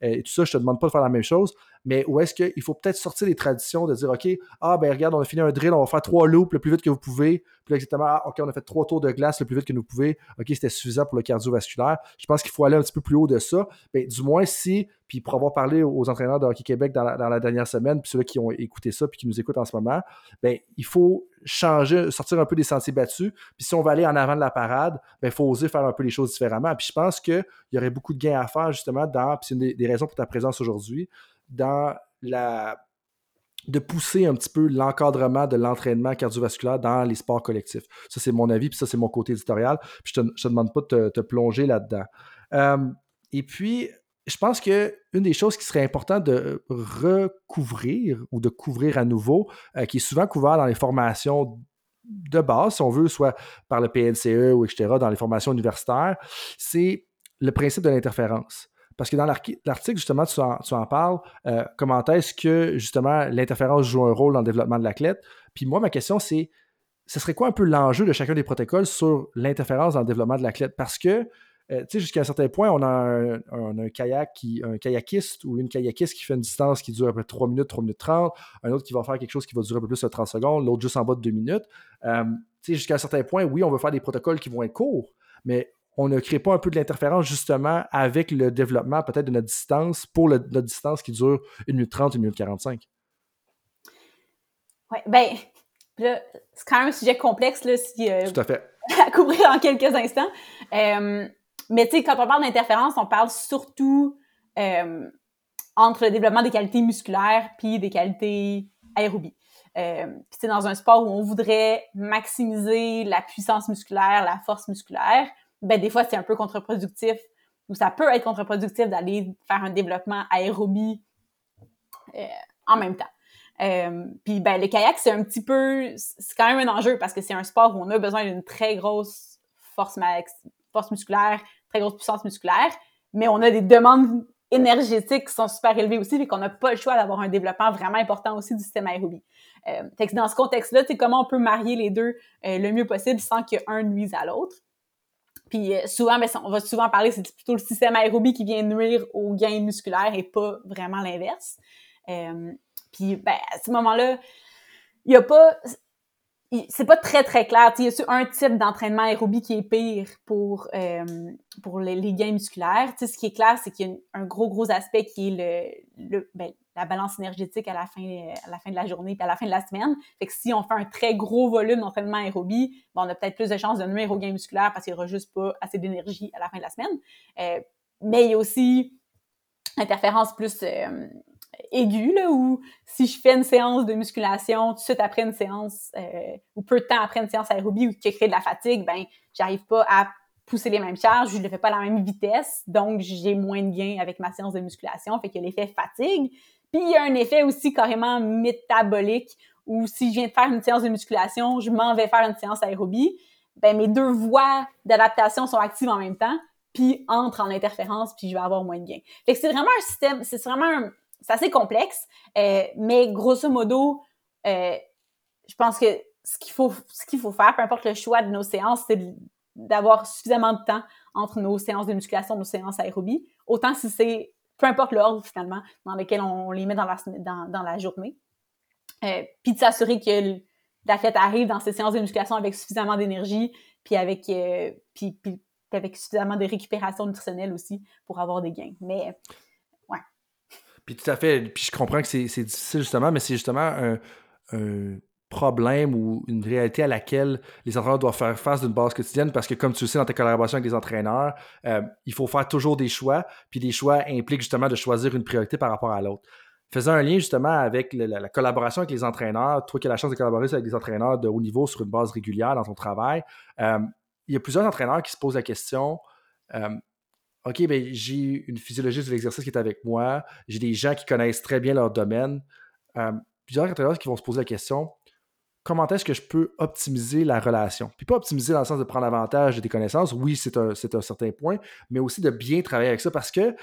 Speaker 3: et tout ça, je te demande pas de faire la même chose, mais où est-ce qu'il faut peut-être sortir des traditions de dire, OK, ah ben regarde, on a fini un drill, on va faire trois loops le plus vite que vous pouvez, puis là, exactement, ah, OK, on a fait trois tours de glace le plus vite que nous pouvez, OK, c'était suffisant pour le cardiovasculaire. Je pense qu'il faut aller un petit peu plus haut de ça. Ben, du moins, si puis pour avoir parlé aux entraîneurs de Hockey Québec dans la, dernière semaine, puis ceux qui ont écouté ça, puis qui nous écoutent en ce moment, ben, il faut changer, sortir un peu des sentiers battus. Puis si on va aller en avant de la parade, ben, il faut oser faire un peu les choses différemment. Puis je pense qu'il y aurait beaucoup de gains à faire justement dans, puis c'est une des, raisons pour ta présence aujourd'hui, dans la de pousser un petit peu l'encadrement de l'entraînement cardiovasculaire dans les sports collectifs. Ça, c'est mon avis, puis ça, c'est mon côté éditorial. Puis je ne te, demande pas de te, plonger là-dedans. Euh, et puis, je pense qu'une des choses qui serait important de recouvrir ou de couvrir à nouveau, euh, qui est souvent couvert dans les formations de base, si on veut, soit par le PNCE ou etc., dans les formations universitaires, c'est le principe de l'interférence. Parce que dans l'article, justement, tu en, parles, euh, comment est-ce que, justement, l'interférence joue un rôle dans le développement de l'athlète? Puis moi, ma question, c'est, ce serait quoi un peu l'enjeu de chacun des protocoles sur l'interférence dans le développement de l'athlète? Parce que tu sais, jusqu'à un certain point, on a un, kayak qui, un kayakiste ou une kayakiste qui fait une distance qui dure à peu près 3 minutes, 3 minutes 30, un autre qui va faire quelque chose qui va durer un peu plus de 30 secondes, l'autre juste en bas de 2 minutes. tu sais, jusqu'à un certain point, oui, on veut faire des protocoles qui vont être courts, mais on ne crée pas un peu de l'interférence justement avec le développement peut-être de notre distance pour notre distance qui dure 1 minute 30, 1 minute 45.
Speaker 1: Oui, ben, c'est quand même un sujet complexe, là, si,
Speaker 3: euh, Tout à fait. (laughs)
Speaker 1: à couvrir en quelques instants. Euh, mais tu sais, quand on parle d'interférence, on parle surtout euh, entre le développement des qualités musculaires puis des qualités aérobies. Euh, puis c'est dans un sport où on voudrait maximiser la puissance musculaire, la force musculaire, ben des fois c'est un peu contre-productif ou ça peut être contre-productif d'aller faire un développement aérobie euh, en même temps. Puis ben le kayak c'est un petit peu c'est quand même un enjeu parce que c'est un sport où on a besoin d'une très grosse force max, force musculaire, très grosse puissance musculaire, mais on a des demandes énergétiques qui sont super élevées aussi, et qu'on n'a pas le choix d'avoir un développement vraiment important aussi du système aérobie. Euh, dans ce contexte-là, comment on peut marier les deux euh, le mieux possible sans qu'un nuise à l'autre. Puis euh, souvent, ben, on va souvent parler, c'est plutôt le système aérobie qui vient nuire au gain musculaire et pas vraiment l'inverse. Euh, puis ben, à ce moment-là, il n'y a pas c'est pas très très clair. Il y a un type d'entraînement aérobie qui est pire pour, euh, pour les, gains musculaires. ce qui est clair, c'est qu'il y a un gros gros aspect qui est le, le ben, la balance énergétique à la fin à la fin de la journée et à la fin de la semaine. Fait que si on fait un très gros volume d'entraînement aérobie, ben, on a peut-être plus de chances de nuire aux gains musculaires parce qu'il n'y aura juste pas assez d'énergie à la fin de la semaine. Euh, mais il y a aussi interférence plus euh, aiguë, là, où si je fais une séance de musculation tout de suite après une séance, euh, ou peu de temps après une séance aérobie ou qui crée de la fatigue, ben j'arrive pas à pousser les mêmes charges, je ne le fais pas à la même vitesse, donc j'ai moins de gains avec ma séance de musculation, fait que l'effet fatigue. Puis il y a un effet aussi carrément métabolique où si je viens de faire une séance de musculation, je m'en vais faire une séance aérobie, ben mes deux voies d'adaptation sont actives en même temps, puis entrent en interférence, puis je vais avoir moins de gains. Fait que c'est vraiment un système, c'est vraiment un, c'est assez complexe, euh, mais grosso modo, euh, je pense que ce qu'il faut, ce qu'il faut faire, peu importe le choix de nos séances, c'est d'avoir suffisamment de temps entre nos séances de musculation, nos séances aérobie, autant si c'est, peu importe l'ordre finalement dans lequel on les met dans la, journée, euh, puis de s'assurer que l'athlète arrive dans ces séances de musculation avec suffisamment d'énergie, puis avec, puis, puis, avec suffisamment de récupération nutritionnelle aussi pour avoir des gains. Mais
Speaker 3: puis tout à fait, puis je comprends que c'est difficile justement, mais c'est justement un, problème ou une réalité à laquelle les entraîneurs doivent faire face d'une base quotidienne parce que comme tu le sais dans ta collaboration avec les entraîneurs, euh, il faut faire toujours des choix, puis les choix impliquent justement de choisir une priorité par rapport à l'autre. Faisant un lien justement avec la, collaboration avec les entraîneurs, toi qui as la chance de collaborer avec des entraîneurs de haut niveau sur une base régulière dans ton travail, euh, il y a plusieurs entraîneurs qui se posent la question euh, OK, ben, j'ai une physiologiste de l'exercice qui est avec moi, j'ai des gens qui connaissent très bien leur domaine. Euh, plusieurs entraîneurs qui vont se poser la question comment est-ce que je peux optimiser la relation? Puis pas optimiser dans le sens de prendre avantage de connaissances, oui, c'est un, un, certain point, mais aussi de bien travailler avec ça parce que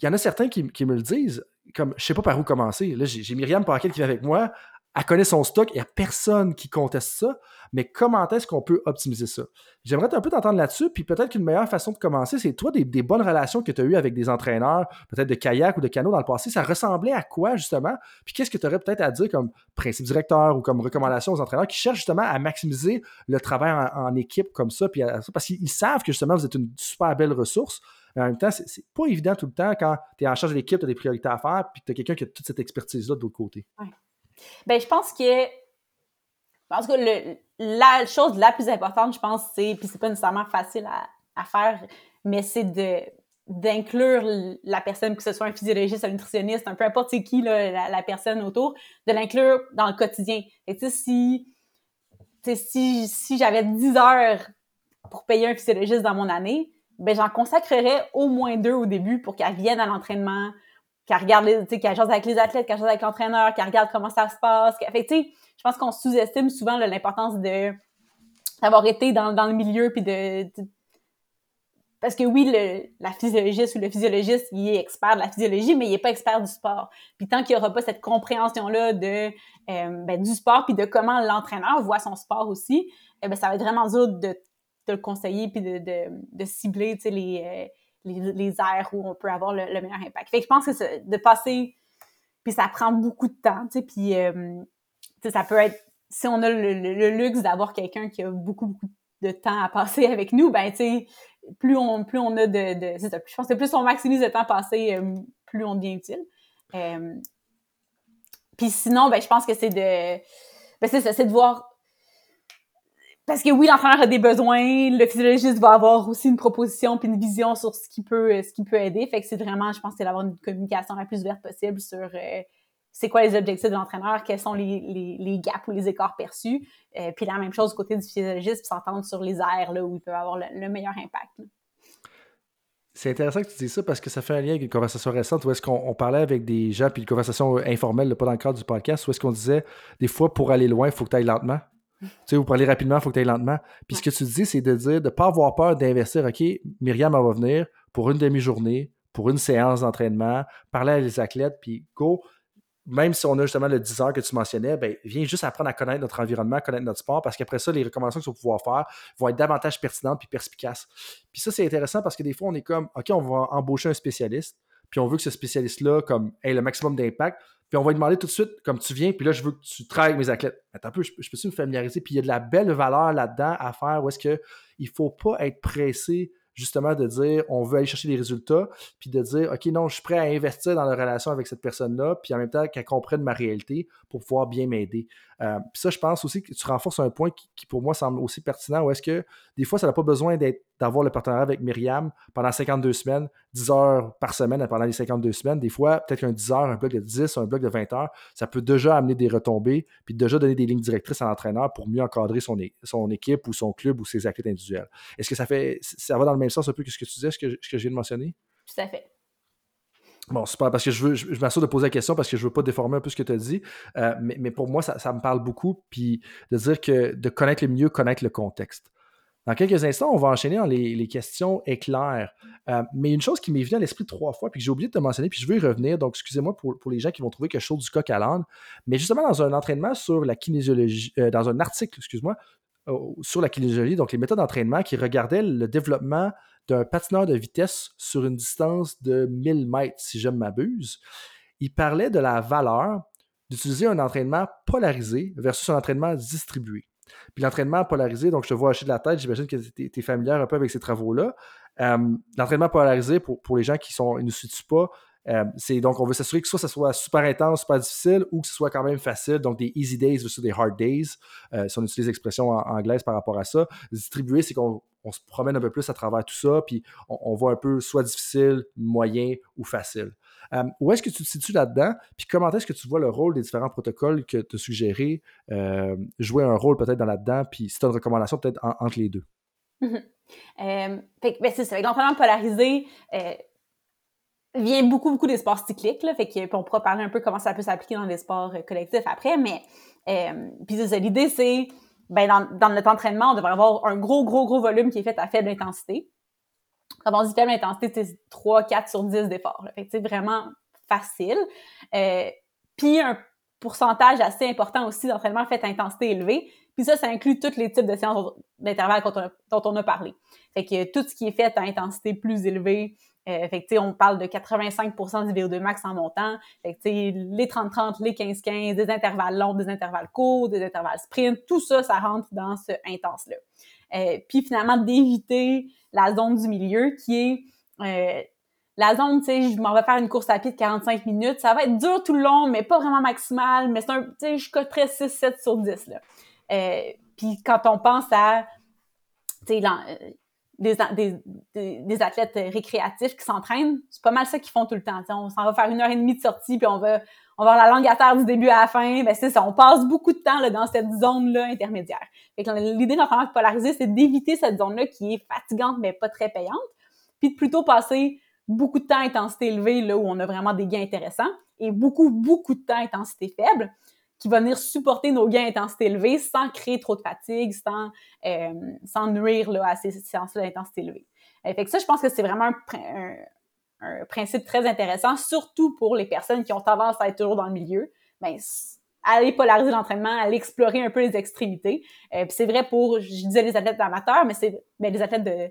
Speaker 3: il y en a certains qui, me le disent, comme je sais pas par où commencer. Là, j'ai Myriam Parquet qui vient avec moi, elle connaît son stock, il n'y a personne qui conteste ça, mais comment est-ce qu'on peut optimiser ça? J'aimerais un peu t'entendre là-dessus, puis peut-être qu'une meilleure façon de commencer, c'est toi, des, bonnes relations que tu as eues avec des entraîneurs, peut-être de kayak ou de canot dans le passé, ça ressemblait à quoi justement? Puis qu'est-ce que tu aurais peut-être à dire comme principe directeur ou comme recommandation aux entraîneurs qui cherchent justement à maximiser le travail en, équipe comme ça, puis parce qu'ils savent que justement vous êtes une super belle ressource. Mais en même temps, c'est pas évident tout le temps quand tu es en charge de l'équipe, tu as des priorités à faire, puis tu as quelqu'un qui a toute cette expertise-là de l'autre côté.
Speaker 1: Ben, je pense que. Parce que le, la chose la plus importante, je pense, c'est. Puis c'est pas nécessairement facile à, à faire, mais c'est de d'inclure la personne, que ce soit un physiologiste, un nutritionniste, un peu importe qui là, la, personne autour, de l'inclure dans le quotidien. Et tu sais, si, si, si j'avais 10 heures pour payer un physiologiste dans mon année, ben j'en consacrerais au moins deux au début pour qu'elle vienne à l'entraînement, qu'elle regarde les, tu sais, qu'elle avec les athlètes, qu'elle jase avec l'entraîneur, qu'elle regarde comment ça se passe. Fait tu sais, je pense qu'on sous-estime souvent l'importance de d'avoir été dans, dans, le milieu puis de, parce que oui, le, la physiologiste ou le physiologiste, il est expert de la physiologie, mais il n'est pas expert du sport. Puis tant qu'il n'y aura pas cette compréhension-là de euh, ben, du sport puis de comment l'entraîneur voit son sport aussi, eh ben, ça va être vraiment dur de, te le conseiller puis de, de, cibler, tu sais, les, les, les, aires où on peut avoir le, meilleur impact. Fait que je pense que de passer, puis ça prend beaucoup de temps, tu sais, puis ça peut être, si on a le, luxe d'avoir quelqu'un qui a beaucoup, beaucoup de temps à passer (laughs) avec nous, ben, tu sais, plus on, plus on a de, de je pense que plus on maximise le temps passé, plus on devient utile. Euh, puis sinon, ben, je pense que c'est de. Ben, c'est ça, c'est de voir. Parce que oui, l'entraîneur a des besoins, le physiologiste va avoir aussi une proposition puis une vision sur ce qui peut, ce qui peut aider. Fait que c'est vraiment, je pense, c'est d'avoir une communication la plus ouverte possible sur euh, c'est quoi les objectifs de l'entraîneur, quels sont les, les, les, gaps ou les écarts perçus. Euh, puis la même chose du côté du physiologiste, puis s'entendre sur les aires là, où il peut avoir le, meilleur impact.
Speaker 3: C'est intéressant que tu dises ça parce que ça fait un lien avec une conversation récente où est-ce qu'on parlait avec des gens, puis une conversation informelle, pas dans le cadre du podcast, où est-ce qu'on disait des fois pour aller loin, il faut que tu ailles lentement. Tu sais, ou pour aller rapidement, il faut que tu ailles lentement. Puis ce que tu dis, c'est de dire de ne pas avoir peur d'investir. OK, Myriam, elle va venir pour une demi-journée, pour une séance d'entraînement, parler à les athlètes, puis go même si on a justement le 10 heures que tu mentionnais, ben, viens juste apprendre à connaître notre environnement, connaître notre sport, parce qu'après ça, les recommandations que tu vas pouvoir faire vont être davantage pertinentes et perspicaces. Puis ça, c'est intéressant parce que des fois, on est comme, OK, on va embaucher un spécialiste, puis on veut que ce spécialiste-là, comme, ait le maximum d'impact, puis on va lui demander tout de suite, comme tu viens, puis là, je veux que tu travailles avec mes athlètes. Attends un peu, je, peux-tu me familiariser? Puis il y a de la belle valeur là-dedans à faire où est-ce qu'il ne faut pas être pressé justement de dire on veut aller chercher des résultats, puis de dire OK, non, je suis prêt à investir dans la relation avec cette personne-là, puis en même temps qu'elle comprenne ma réalité pour pouvoir bien m'aider. Euh, puis ça, je pense aussi que tu renforces un point qui, pour moi semble aussi pertinent, où est-ce que des fois, ça n'a pas besoin d'avoir le partenariat avec Myriam pendant 52 semaines, 10 heures par semaine pendant les 52 semaines. Des fois, peut-être qu'un 10 heures, un bloc de 10, un bloc de 20 heures, ça peut déjà amener des retombées, puis déjà donner des lignes directrices à l'entraîneur pour mieux encadrer son, son équipe ou son club ou ses activités individuelles. Est-ce que ça fait ça va dans le même sens un peu que ce que tu disais, ce que, ce que je viens de mentionner?
Speaker 1: Tout à fait.
Speaker 3: Bon, super, parce que je veux, je, m'assure de poser la question parce que je veux pas déformer un peu ce que tu as dit. Euh, mais, pour moi, ça, me parle beaucoup. Puis de dire que de connaître le milieu, connaître le contexte. Dans quelques instants, on va enchaîner dans les, questions éclairs. Euh, mais une chose qui m'est venue à l'esprit trois fois, puis que j'ai oublié de te mentionner, puis je veux y revenir, donc excusez-moi pour, les gens qui vont trouver que je du coq à l'âne, mais justement dans un entraînement sur la kinésiologie, euh, dans un article, excuse-moi, sur la kinésiologie, donc les méthodes d'entraînement qui regardaient le développement d'un patineur de vitesse sur une distance de 1000 mètres, si je ne m'abuse. Il parlait de la valeur d'utiliser un entraînement polarisé versus un entraînement distribué. Puis l'entraînement polarisé, donc je te vois hacher de la tête, j'imagine que tu es, familière un peu avec ces travaux-là. Euh, l'entraînement polarisé, pour, pour, les gens qui sont, ne nous situent pas, euh, c'est donc on veut s'assurer que soit ça soit super intense, super difficile, ou que ce soit quand même facile, donc des easy days versus des hard days, euh, si on utilise l'expression en, anglaise par rapport à ça. Distribuer, c'est qu'on se promène un peu plus à travers tout ça, puis on, voit un peu soit difficile, moyen ou facile. Euh, où est-ce que tu te situes là-dedans? Puis comment est-ce que tu vois le rôle des différents protocoles que tu as suggérés jouer un rôle peut-être dans là-dedans? Puis si tu as une recommandation peut-être entre les deux?
Speaker 1: Ben, c'est ça. L'entraînement polarisé, vient beaucoup, beaucoup des sports cycliques, là, fait qu'on pourra parler un peu comment ça peut s'appliquer dans les sports euh, collectifs après, mais euh, puis l'idée, c'est, ben, dans, notre entraînement, on devrait avoir un gros, gros, gros volume qui est fait à faible intensité. Quand on dit faible intensité, c'est 3, 4 sur 10 d'efforts. C'est vraiment facile. Euh, puis un pourcentage assez important aussi d'entraînement fait à intensité élevée. Puis ça, ça inclut tous les types de séances d'intervalle dont on a parlé. Fait que tout ce qui est fait à intensité plus élevée, euh, fait que, on parle de 85% du VO2 max en montant. Fait que, les 30-30, les 15-15, des intervalles longs, des intervalles courts, des intervalles sprint, tout ça, ça rentre dans ce intense-là. Euh, puis finalement, d'éviter la zone du milieu qui est euh, la zone, tu sais, je m'en vais faire une course à pied de 45 minutes. Ça va être dur tout le long, mais pas vraiment maximal. Mais c'est un, tu sais, je coterais 6-7 sur 10, là. puis quand on pense à, tu sais, des, des, des, athlètes récréatifs qui s'entraînent, c'est pas mal ça qu'ils font tout le temps. on s'en va faire une heure et demie de sortie, puis on va, on va avoir la langue à terre du début à la fin. Ben c'est ça, on passe beaucoup de temps là, dans cette zone-là intermédiaire. l'idée de l'entraînement polarisé, c'est d'éviter cette zone-là qui est fatigante mais pas très payante, puis de plutôt passer beaucoup de temps à intensité élevée, là où on a vraiment des gains intéressants, et beaucoup, beaucoup de temps à intensité faible, qui va venir supporter nos gains d'intensité élevés sans créer trop de fatigue, sans, euh, sans nuire là, à ces séances-là d'intensité élevée. Euh, fait que ça, je pense que c'est vraiment un, un, principe très intéressant, surtout pour les personnes qui ont tendance à être toujours dans le milieu. Ben, aller polariser l'entraînement, aller explorer un peu les extrémités. puis c'est vrai pour, je disais les athlètes amateurs, mais c'est ben, les athlètes de,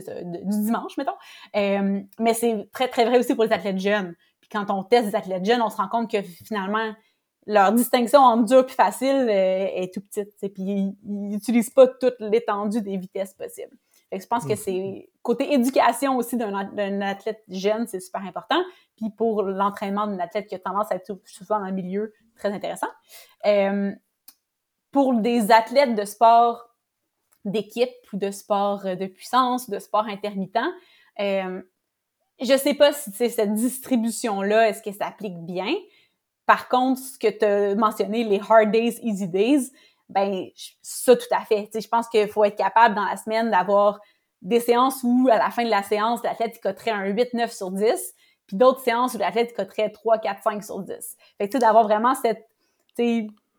Speaker 1: ça, du dimanche, mettons. mais c'est très, très vrai aussi pour les athlètes jeunes. Puis quand on teste des athlètes jeunes, on se rend compte que finalement, leur distinction entre dur et facile est tout petite. Puis ils n'utilisent pas toute l'étendue des vitesses possibles. Fait que je pense que mm. c'est côté éducation aussi d'un athlète jeune, c'est super important. Puis pour l'entraînement d'un athlète qui a tendance à être souvent dans le milieu, très intéressant. Euh, pour des athlètes de sport d'équipe ou de sport de puissance, de sport intermittent, euh, je sais pas si cette distribution-là, est-ce que ça applique bien. Par contre, ce que tu as mentionné, les hard days, easy days, ben ça tout à fait. je pense qu'il faut être capable dans la semaine d'avoir des séances où à la fin de la séance, l'athlète coterait un 8-9 sur 10, puis d'autres séances où l'athlète coterait 3, 4, 5 sur 10. Fait que d'avoir vraiment cette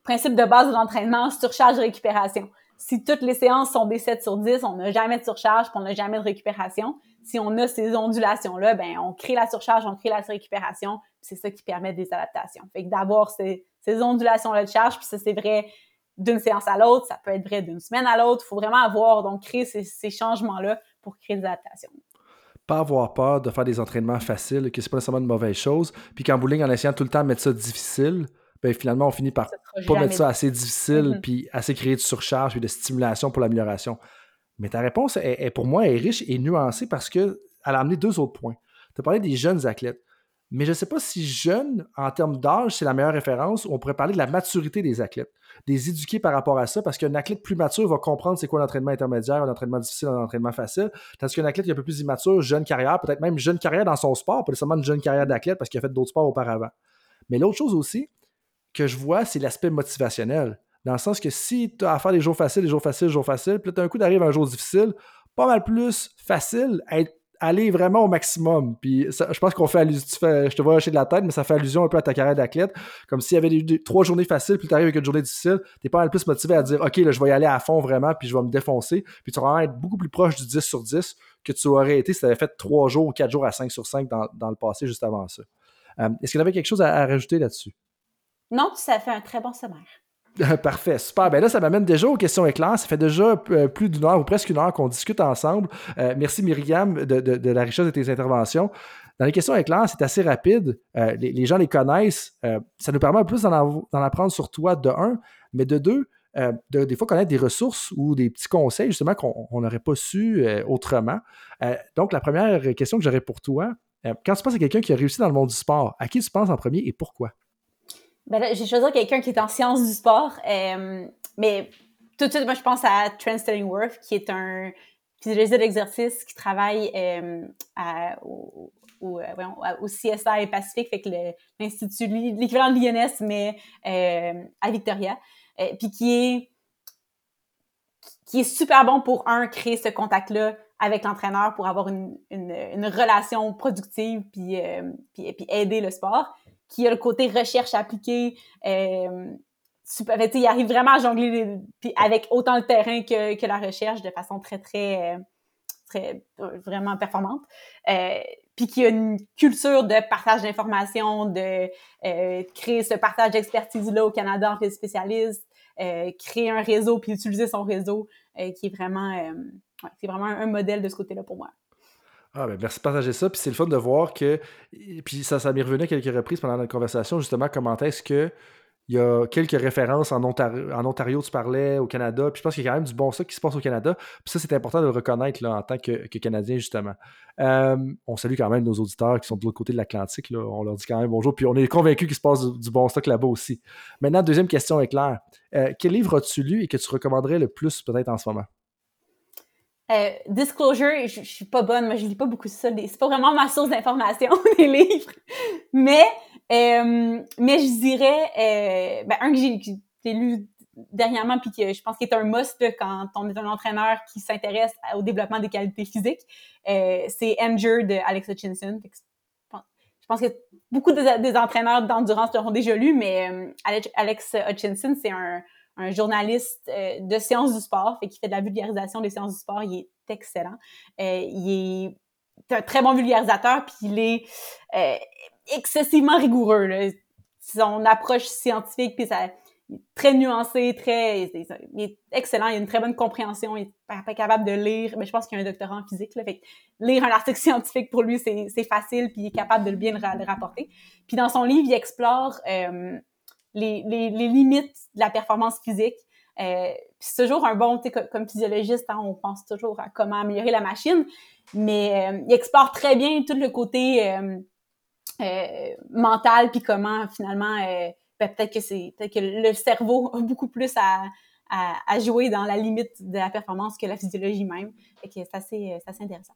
Speaker 1: principe de base de l'entraînement, surcharge récupération. Si toutes les séances sont des 7 sur 10, on n'a jamais de surcharge, puis on n'a jamais de récupération. Si on a ces ondulations-là, ben on crée la surcharge, on crée la récupération, c'est ça qui permet des adaptations. Fait que d'avoir ces, ces ondulations-là de charge, puis ça c'est vrai d'une séance à l'autre, ça peut être vrai d'une semaine à l'autre. Il faut vraiment avoir, donc, créer ces, changements-là pour créer des adaptations.
Speaker 3: Pas avoir peur de faire des entraînements faciles, que c'est pas nécessairement une mauvaise chose. Puis qu'en bowling, en essayant tout le temps de mettre ça difficile, ben finalement, on finit par pas mettre ça assez difficile, mm-hmm. puis assez créer de surcharge et de stimulation pour l'amélioration. Mais ta réponse, est, pour moi, est riche et nuancée parce qu'elle a amené deux autres points. Tu as parlé des jeunes athlètes. Mais je ne sais pas si jeune, en termes d'âge, c'est la meilleure référence. On pourrait parler de la maturité des athlètes, des éduquer par rapport à ça, parce qu'un athlète plus mature va comprendre c'est quoi l'entraînement intermédiaire, un entraînement difficile, un entraînement facile. Tandis qu'un athlète qui est un peu plus immature, jeune carrière, peut-être même jeune carrière dans son sport, pas nécessairement une jeune carrière d'athlète parce qu'il a fait d'autres sports auparavant. Mais l'autre chose aussi que je vois, c'est l'aspect motivationnel. Dans le sens que si tu as à faire des jours faciles, des jours faciles, des jours faciles, puis là, un coup d'arrive un jour difficile, pas mal plus facile à être aller vraiment au maximum. Puis je pense qu'on fait allusion, je te vois lâcher de la tête, mais ça fait allusion un peu à ta carrière d'athlète. Comme s'il y avait des, trois journées faciles, puis tu arrives avec une journée difficile, t'es pas mal plus motivé à dire, OK, là, je vais y aller à fond vraiment, puis je vais me défoncer. Puis tu vas être beaucoup plus proche du 10 sur 10 que tu aurais été si tu avais fait trois jours ou quatre jours à 5 sur 5 dans, le passé, juste avant ça. Euh, est-ce qu'il y avait quelque chose à rajouter là-dessus?
Speaker 1: Non, ça fait un très bon sommaire. (laughs)
Speaker 3: Parfait, super. Ben là, ça m'amène déjà aux questions éclairs. Ça fait déjà euh, plus d'une heure ou presque une heure qu'on discute ensemble. Euh, merci Myriam de, la richesse de tes interventions. Dans les questions éclairs, c'est assez rapide. Euh, les, gens les connaissent. ça nous permet un plus d'en apprendre sur toi, de un, mais de deux, de, des fois connaître des ressources ou des petits conseils justement qu'on n'aurait pas su autrement. donc, la première question que j'aurais pour toi, quand tu penses à quelqu'un qui a réussi dans le monde du sport, à qui tu penses en premier et pourquoi?
Speaker 1: Ben là, j'ai choisi quelqu'un qui est en sciences du sport. Euh, mais tout de suite, moi, je pense à Trent Stillingworth, qui est un physiologiste d'exercice qui travaille euh, au, au, euh, au, CSI Pacifique, fait que l'Institut, l'équivalent de l'INS, mais à Victoria. Puis qui est qui est super bon pour, un, créer ce contact-là avec l'entraîneur pour avoir une, une, une relation productive puis, puis, puis aider le sport qui a le côté recherche appliquée. Euh, super, il arrive vraiment à jongler puis avec autant le terrain que, que, la recherche de façon très, très, euh, très euh, vraiment performante. Euh, puis qui a une culture de partage d'informations, de euh, créer ce partage d'expertise-là au Canada entre les spécialistes, créer un réseau puis utiliser son réseau, qui est vraiment, ouais, c'est vraiment un modèle de ce côté-là pour moi.
Speaker 3: Ah, ben merci de partager ça. Puis c'est le fun de voir que. Puis ça, ça m'est revenu à quelques reprises pendant notre conversation, justement, comment est-ce que. Il y a quelques références en Ontario, en Ontario, tu parlais, au Canada. Puis je pense qu'il y a quand même du bon ça qui se passe au Canada. Puis ça, c'est important de le reconnaître là, en tant que, Canadien, justement. Euh, on salue quand même nos auditeurs qui sont de l'autre côté de l'Atlantique. On leur dit quand même bonjour. Puis on est convaincus qu'il se passe du, bon stock là-bas aussi. Maintenant, deuxième question est claire. Euh, quel livre as-tu lu et que tu recommanderais le plus peut-être en ce moment?
Speaker 1: Euh, disclosure, je, je, suis pas bonne, moi je lis pas beaucoup ça. C'est pas vraiment ma source d'information, (laughs) les livres. Mais, euh, mais je dirais, euh, ben, un que j'ai lu dernièrement, puis que je pense qu'il est un must quand on est un entraîneur qui s'intéresse au développement des qualités physiques, c'est Anger de Alex Hutchinson. Je pense que beaucoup des, entraîneurs d'endurance l'auront déjà lu, mais Alex Hutchinson, c'est un, un journaliste euh, de sciences du sport, fait qui fait de la vulgarisation des sciences du sport. Il est excellent. Euh, il est un très bon vulgarisateur, puis il est euh, excessivement rigoureux. son approche scientifique, puis ça, très nuancé, très, il est excellent, il a une très bonne compréhension, il est pas, capable de lire, mais je pense qu'il a un doctorat en physique, là, fait lire un article (laughs) scientifique pour lui, c'est facile, puis il est capable de bien le, rapporter. Puis dans son livre, il explore euh, les, les, les, limites de la performance physique. Euh, c'est toujours un bon, sais, comme physiologiste, hein, on pense toujours à comment améliorer la machine, mais euh, il explore très bien tout le côté euh, euh mental, puis comment finalement ben, peut-être que c'est peut-être que le cerveau a beaucoup plus à, à, jouer dans la limite de la performance que la physiologie même. et que c'est assez, assez intéressant.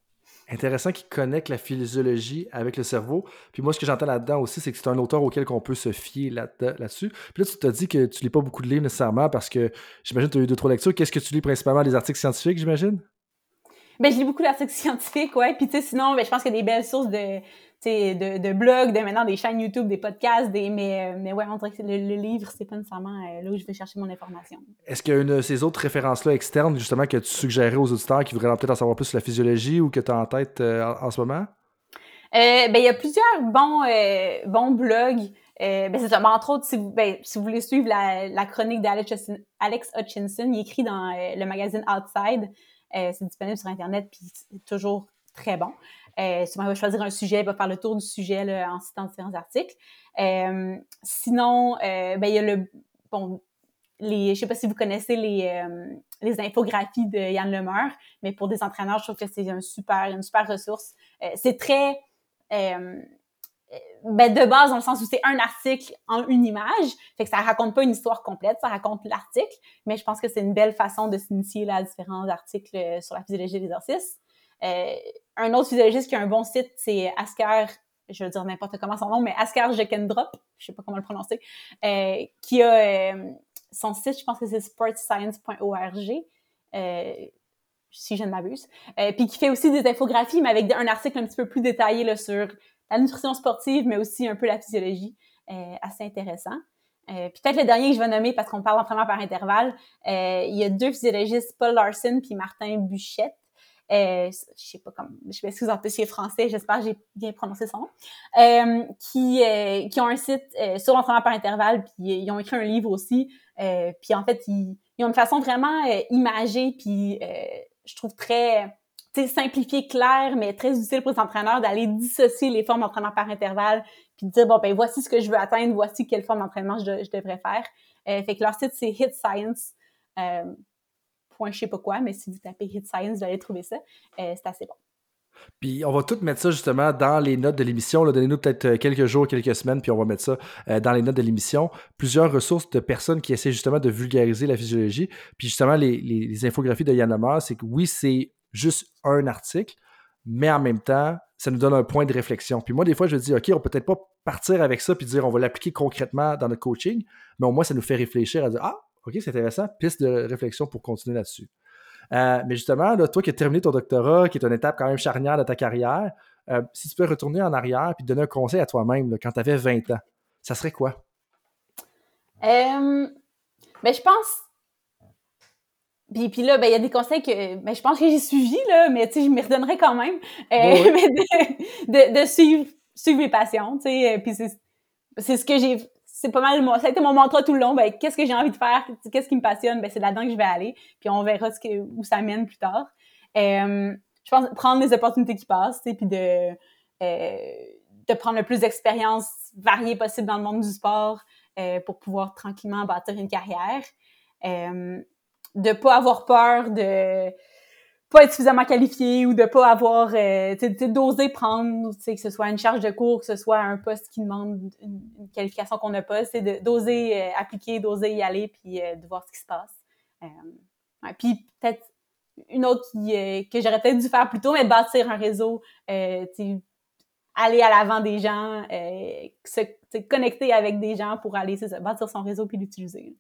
Speaker 3: Intéressant qu'il connecte la physiologie avec le cerveau. Puis moi, ce que j'entends là-dedans aussi, c'est que c'est un auteur auquel on peut se fier là-dessus. Puis là, tu t'as dit que tu lis pas beaucoup de livres nécessairement parce que j'imagine que tu as eu deux, trois lectures. Qu'est-ce que tu lis principalement? Des articles scientifiques, j'imagine?
Speaker 1: Ben, je lis beaucoup d'articles (laughs) scientifiques, ouais. Puis, tu sais, sinon, ben, je pense qu'il y a des belles sources de, de, de blogs, de maintenant des chaînes YouTube, des podcasts, des, mais, euh, mais ouais, on dirait que le, livre, c'est pas nécessairement euh, là où je vais chercher mon information.
Speaker 3: Est-ce qu'il y a une de ces autres références-là externes, justement, que tu suggérais aux auditeurs qui voudraient peut-être en savoir plus sur la physiologie ou que tu as en tête euh, en, ce moment?
Speaker 1: ben, il y a plusieurs bons, bons blogs. ben, c'est ça. Ben, entre autres, si vous, ben, si vous voulez suivre la, la chronique d'Alex Hutchinson, il écrit dans le magazine Outside. c'est disponible sur Internet, puis c'est toujours très bon. Euh, souvent, il va choisir un sujet, il va faire le tour du sujet là, en citant différents articles. Euh, sinon, euh, ben, il y a le... Bon, les, je ne sais pas si vous connaissez les, euh, les infographies de Yann Lemeur, mais pour des entraîneurs, je trouve que c'est un super, une super ressource. Euh, c'est très... Ben de base, dans le sens où c'est un article en une image, fait que ça raconte pas une histoire complète, ça raconte l'article, mais je pense que c'est une belle façon de s'initier à différents articles sur la physiologie de l'exercice. Euh, un autre physiologiste qui a un bon site, c'est Asker, je veux dire n'importe comment son nom, mais Asker Jekendrop, je sais pas comment le prononcer, euh, qui a euh, son site, je pense que c'est sportscience.org, si je ne m'abuse, puis qui fait aussi des infographies, mais avec un article un petit peu plus détaillé là, sur la nutrition sportive, mais aussi un peu la physiologie, assez intéressant. Euh, peut-être le dernier que je vais nommer parce qu'on parle d'entraînement par intervalle, il y a deux physiologistes, Paul Larson puis Martin Buchette, euh, je sais pas comment, je m'excuse en plus, français, j'espère que j'ai bien prononcé son nom, euh, qui, euh, qui ont un site euh, sur l'entraînement par intervalle, puis ils ont écrit un livre aussi, puis en fait, ils, ont une façon vraiment imagée, puis je trouve très simplifiée, claire, mais très utile pour les entraîneurs d'aller dissocier les formes d'entraînement par intervalle, puis de dire, bon, ben voici ce que je veux atteindre, voici quelle forme d'entraînement je, je, devrais faire. fait que leur site, c'est Hit Science je sais pas quoi, mais si vous tapez Hit Science, vous allez trouver ça. Euh, c'est assez bon.
Speaker 3: Puis on va tout mettre ça justement dans les notes de l'émission. Donnez-nous peut-être euh, quelques jours, quelques semaines, puis on va mettre ça euh, dans les notes de l'émission. Plusieurs ressources de personnes qui essaient justement de vulgariser la physiologie. Puis justement, les, infographies de Yann Lemar, c'est que oui, c'est juste un article, mais en même temps, ça nous donne un point de réflexion. Puis moi, des fois, je dis, OK, on peut peut-être pas partir avec ça puis dire on va l'appliquer concrètement dans notre coaching, mais au moins, ça nous fait réfléchir à dire, ah, OK, c'est intéressant. Piste de réflexion pour continuer là-dessus. Euh, mais justement, toi qui as terminé ton doctorat, qui est une étape quand même charnière de ta carrière, euh, si tu peux retourner en arrière et donner un conseil à toi-même quand tu avais 20 ans, ça serait quoi?
Speaker 1: Euh, ben, je pense. Puis, puis là, ben, il y a des conseils que ben, je pense que j'ai suivis, là, mais je me redonnerais quand même. (laughs) de, suivre, suivre mes passions. Puis c'est ce que j'ai c'est pas mal ça a été mon mantra tout le long. Ben qu'est-ce que j'ai envie de faire? Qu'est-ce qui me passionne? Ben c'est là-dedans que je vais aller. Puis on verra où ça mène plus tard. Euh, je pense prendre les opportunités qui passent puis de euh, de prendre le plus d'expériences variées possible dans le monde du sport euh, pour pouvoir tranquillement bâtir une carrière. Euh, de pas avoir peur de pas être suffisamment qualifié ou de pas avoir euh, d'oser prendre que ce soit une charge de cours que ce soit un poste qui demande une, qualification qu'on n'a pas c'est d'oser euh, appliquer d'oser y aller puis euh, de voir ce qui se passe. Euh, puis peut-être une autre qui, que j'aurais peut-être dû faire plus tôt mais bâtir un réseau aller à l'avant des gens se connecter avec des gens pour aller bâtir son réseau puis l'utiliser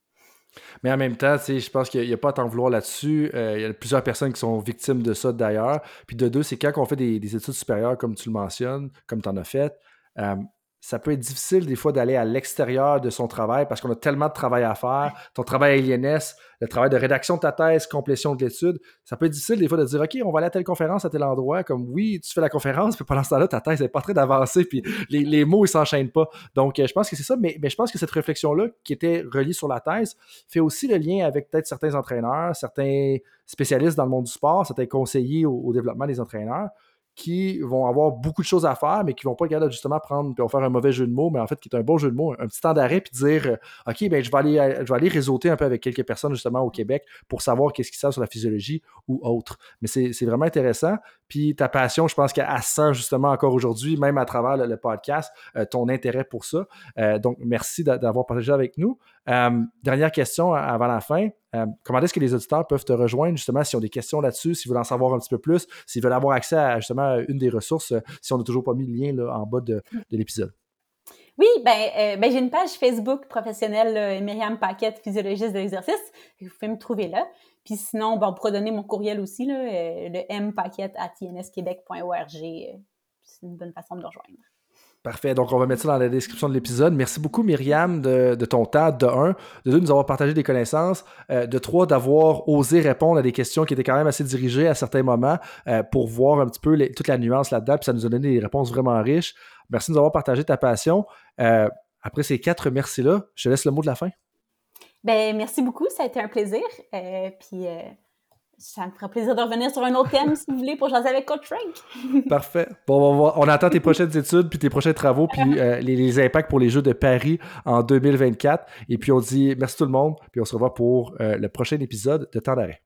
Speaker 3: mais en même temps, je pense qu'il n'y a, pas à t'en vouloir là-dessus. Euh, il y a plusieurs personnes qui sont victimes de ça d'ailleurs. Puis de deux, c'est quand on fait des, études supérieures, comme tu le mentionnes, comme tu en as fait, euh, ça peut être difficile des fois d'aller à l'extérieur de son travail parce qu'on a tellement de travail à faire. Ton travail à l'INS, le travail de rédaction de ta thèse, complétion de l'étude, ça peut être difficile des fois de dire OK, on va aller à telle conférence à tel endroit. Comme oui, tu fais la conférence, mais pendant ce temps-là, ta thèse n'est pas train d'avancer, puis les, mots, ils s'enchaînent pas. Donc, euh, je pense que c'est ça, mais, mais, je pense que cette réflexion-là, qui était reliée sur la thèse, fait aussi le lien avec peut-être certains entraîneurs, certains spécialistes dans le monde du sport, certains conseillers au développement des entraîneurs qui vont avoir beaucoup de choses à faire, mais qui vont pas regarder justement prendre puis faire un mauvais jeu de mots, mais en fait qui est un bon jeu de mots, un petit temps d'arrêt puis dire euh, OK, ben je vais aller euh, je vais aller réseauter un peu avec quelques personnes justement au Québec pour savoir qu'est-ce qu'ils savent sur la physiologie ou autre. Mais c'est vraiment intéressant. Puis ta passion, je pense qu'elle sent justement encore aujourd'hui, même à travers le, podcast, euh, ton intérêt pour ça. donc merci d'avoir partagé avec nous. Dernière question avant la fin. Euh, comment est-ce que les auditeurs peuvent te rejoindre justement s'ils ont des questions là-dessus, s'ils veulent en savoir un petit peu plus, s'ils veulent avoir accès à justement une des ressources, euh, si on n'a toujours pas mis le lien là, en bas de, l'épisode?
Speaker 1: Oui, ben, euh, ben j'ai une page Facebook professionnelle, Myriam Paquette, physiologiste de l'exercice. Vous pouvez me trouver là. Puis sinon, ben, on pourra donner mon courriel aussi, là, le mpaquette à tnsquebec.org. C'est une bonne façon de me rejoindre.
Speaker 3: Parfait. Donc, on va mettre ça dans la description de l'épisode. Merci beaucoup, Myriam, de, ton temps, de un, de deux, de nous avoir partagé des connaissances, euh, de trois, d'avoir osé répondre à des questions qui étaient quand même assez dirigées à certains moments euh, pour voir un petit peu toute la nuance là-dedans. Puis ça nous a donné des réponses vraiment riches. Merci de nous avoir partagé ta passion. Euh, après ces quatre merci-là, je te laisse le mot de la fin.
Speaker 1: Ben, merci beaucoup. Ça a été un plaisir. puis ça me ferait plaisir de revenir sur un autre thème, si vous voulez, pour jaser avec Coach Frank. (laughs)
Speaker 3: Parfait. Bon, on, attend tes prochaines études, puis tes prochains travaux, puis euh, les, impacts pour les Jeux de Paris en 2024. Et puis on dit merci tout le monde, puis on se revoit pour euh, le prochain épisode de Temps d'arrêt.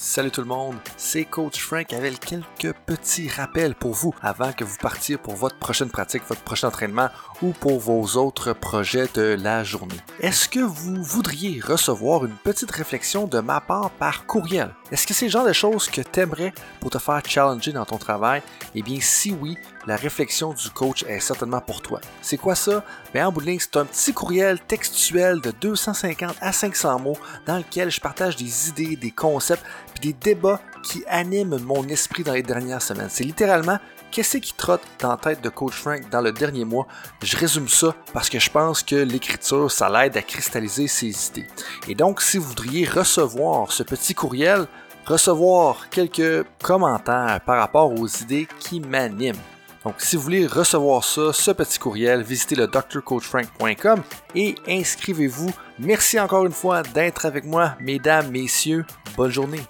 Speaker 4: Salut tout le monde, c'est Coach Frank avec quelques petits rappels pour vous avant que vous partiez pour votre prochaine pratique, votre prochain entraînement ou pour vos autres projets de la journée. Est-ce que vous voudriez recevoir une petite réflexion de ma part par courriel? Est-ce que c'est le genre de choses que tu aimerais pour te faire challenger dans ton travail? Eh bien, si oui, la réflexion du coach est certainement pour toi. C'est quoi ça? Bien, en bout de ligne, c'est un petit courriel textuel de 250 à 500 mots dans lequel je partage des idées, des concepts, puis des débats qui animent mon esprit dans les dernières semaines. C'est littéralement qu'est-ce qui trotte dans la tête de Coach Frank dans le dernier mois? Je résume ça parce que je pense que l'écriture, ça l'aide à cristalliser ses idées. Et donc, si vous voudriez recevoir ce petit courriel, recevoir quelques commentaires par rapport aux idées qui m'animent, donc, si vous voulez recevoir ça, ce petit courriel, visitez le drcoachfrank.com et inscrivez-vous. Merci encore une fois d'être avec moi, mesdames, messieurs. Bonne journée.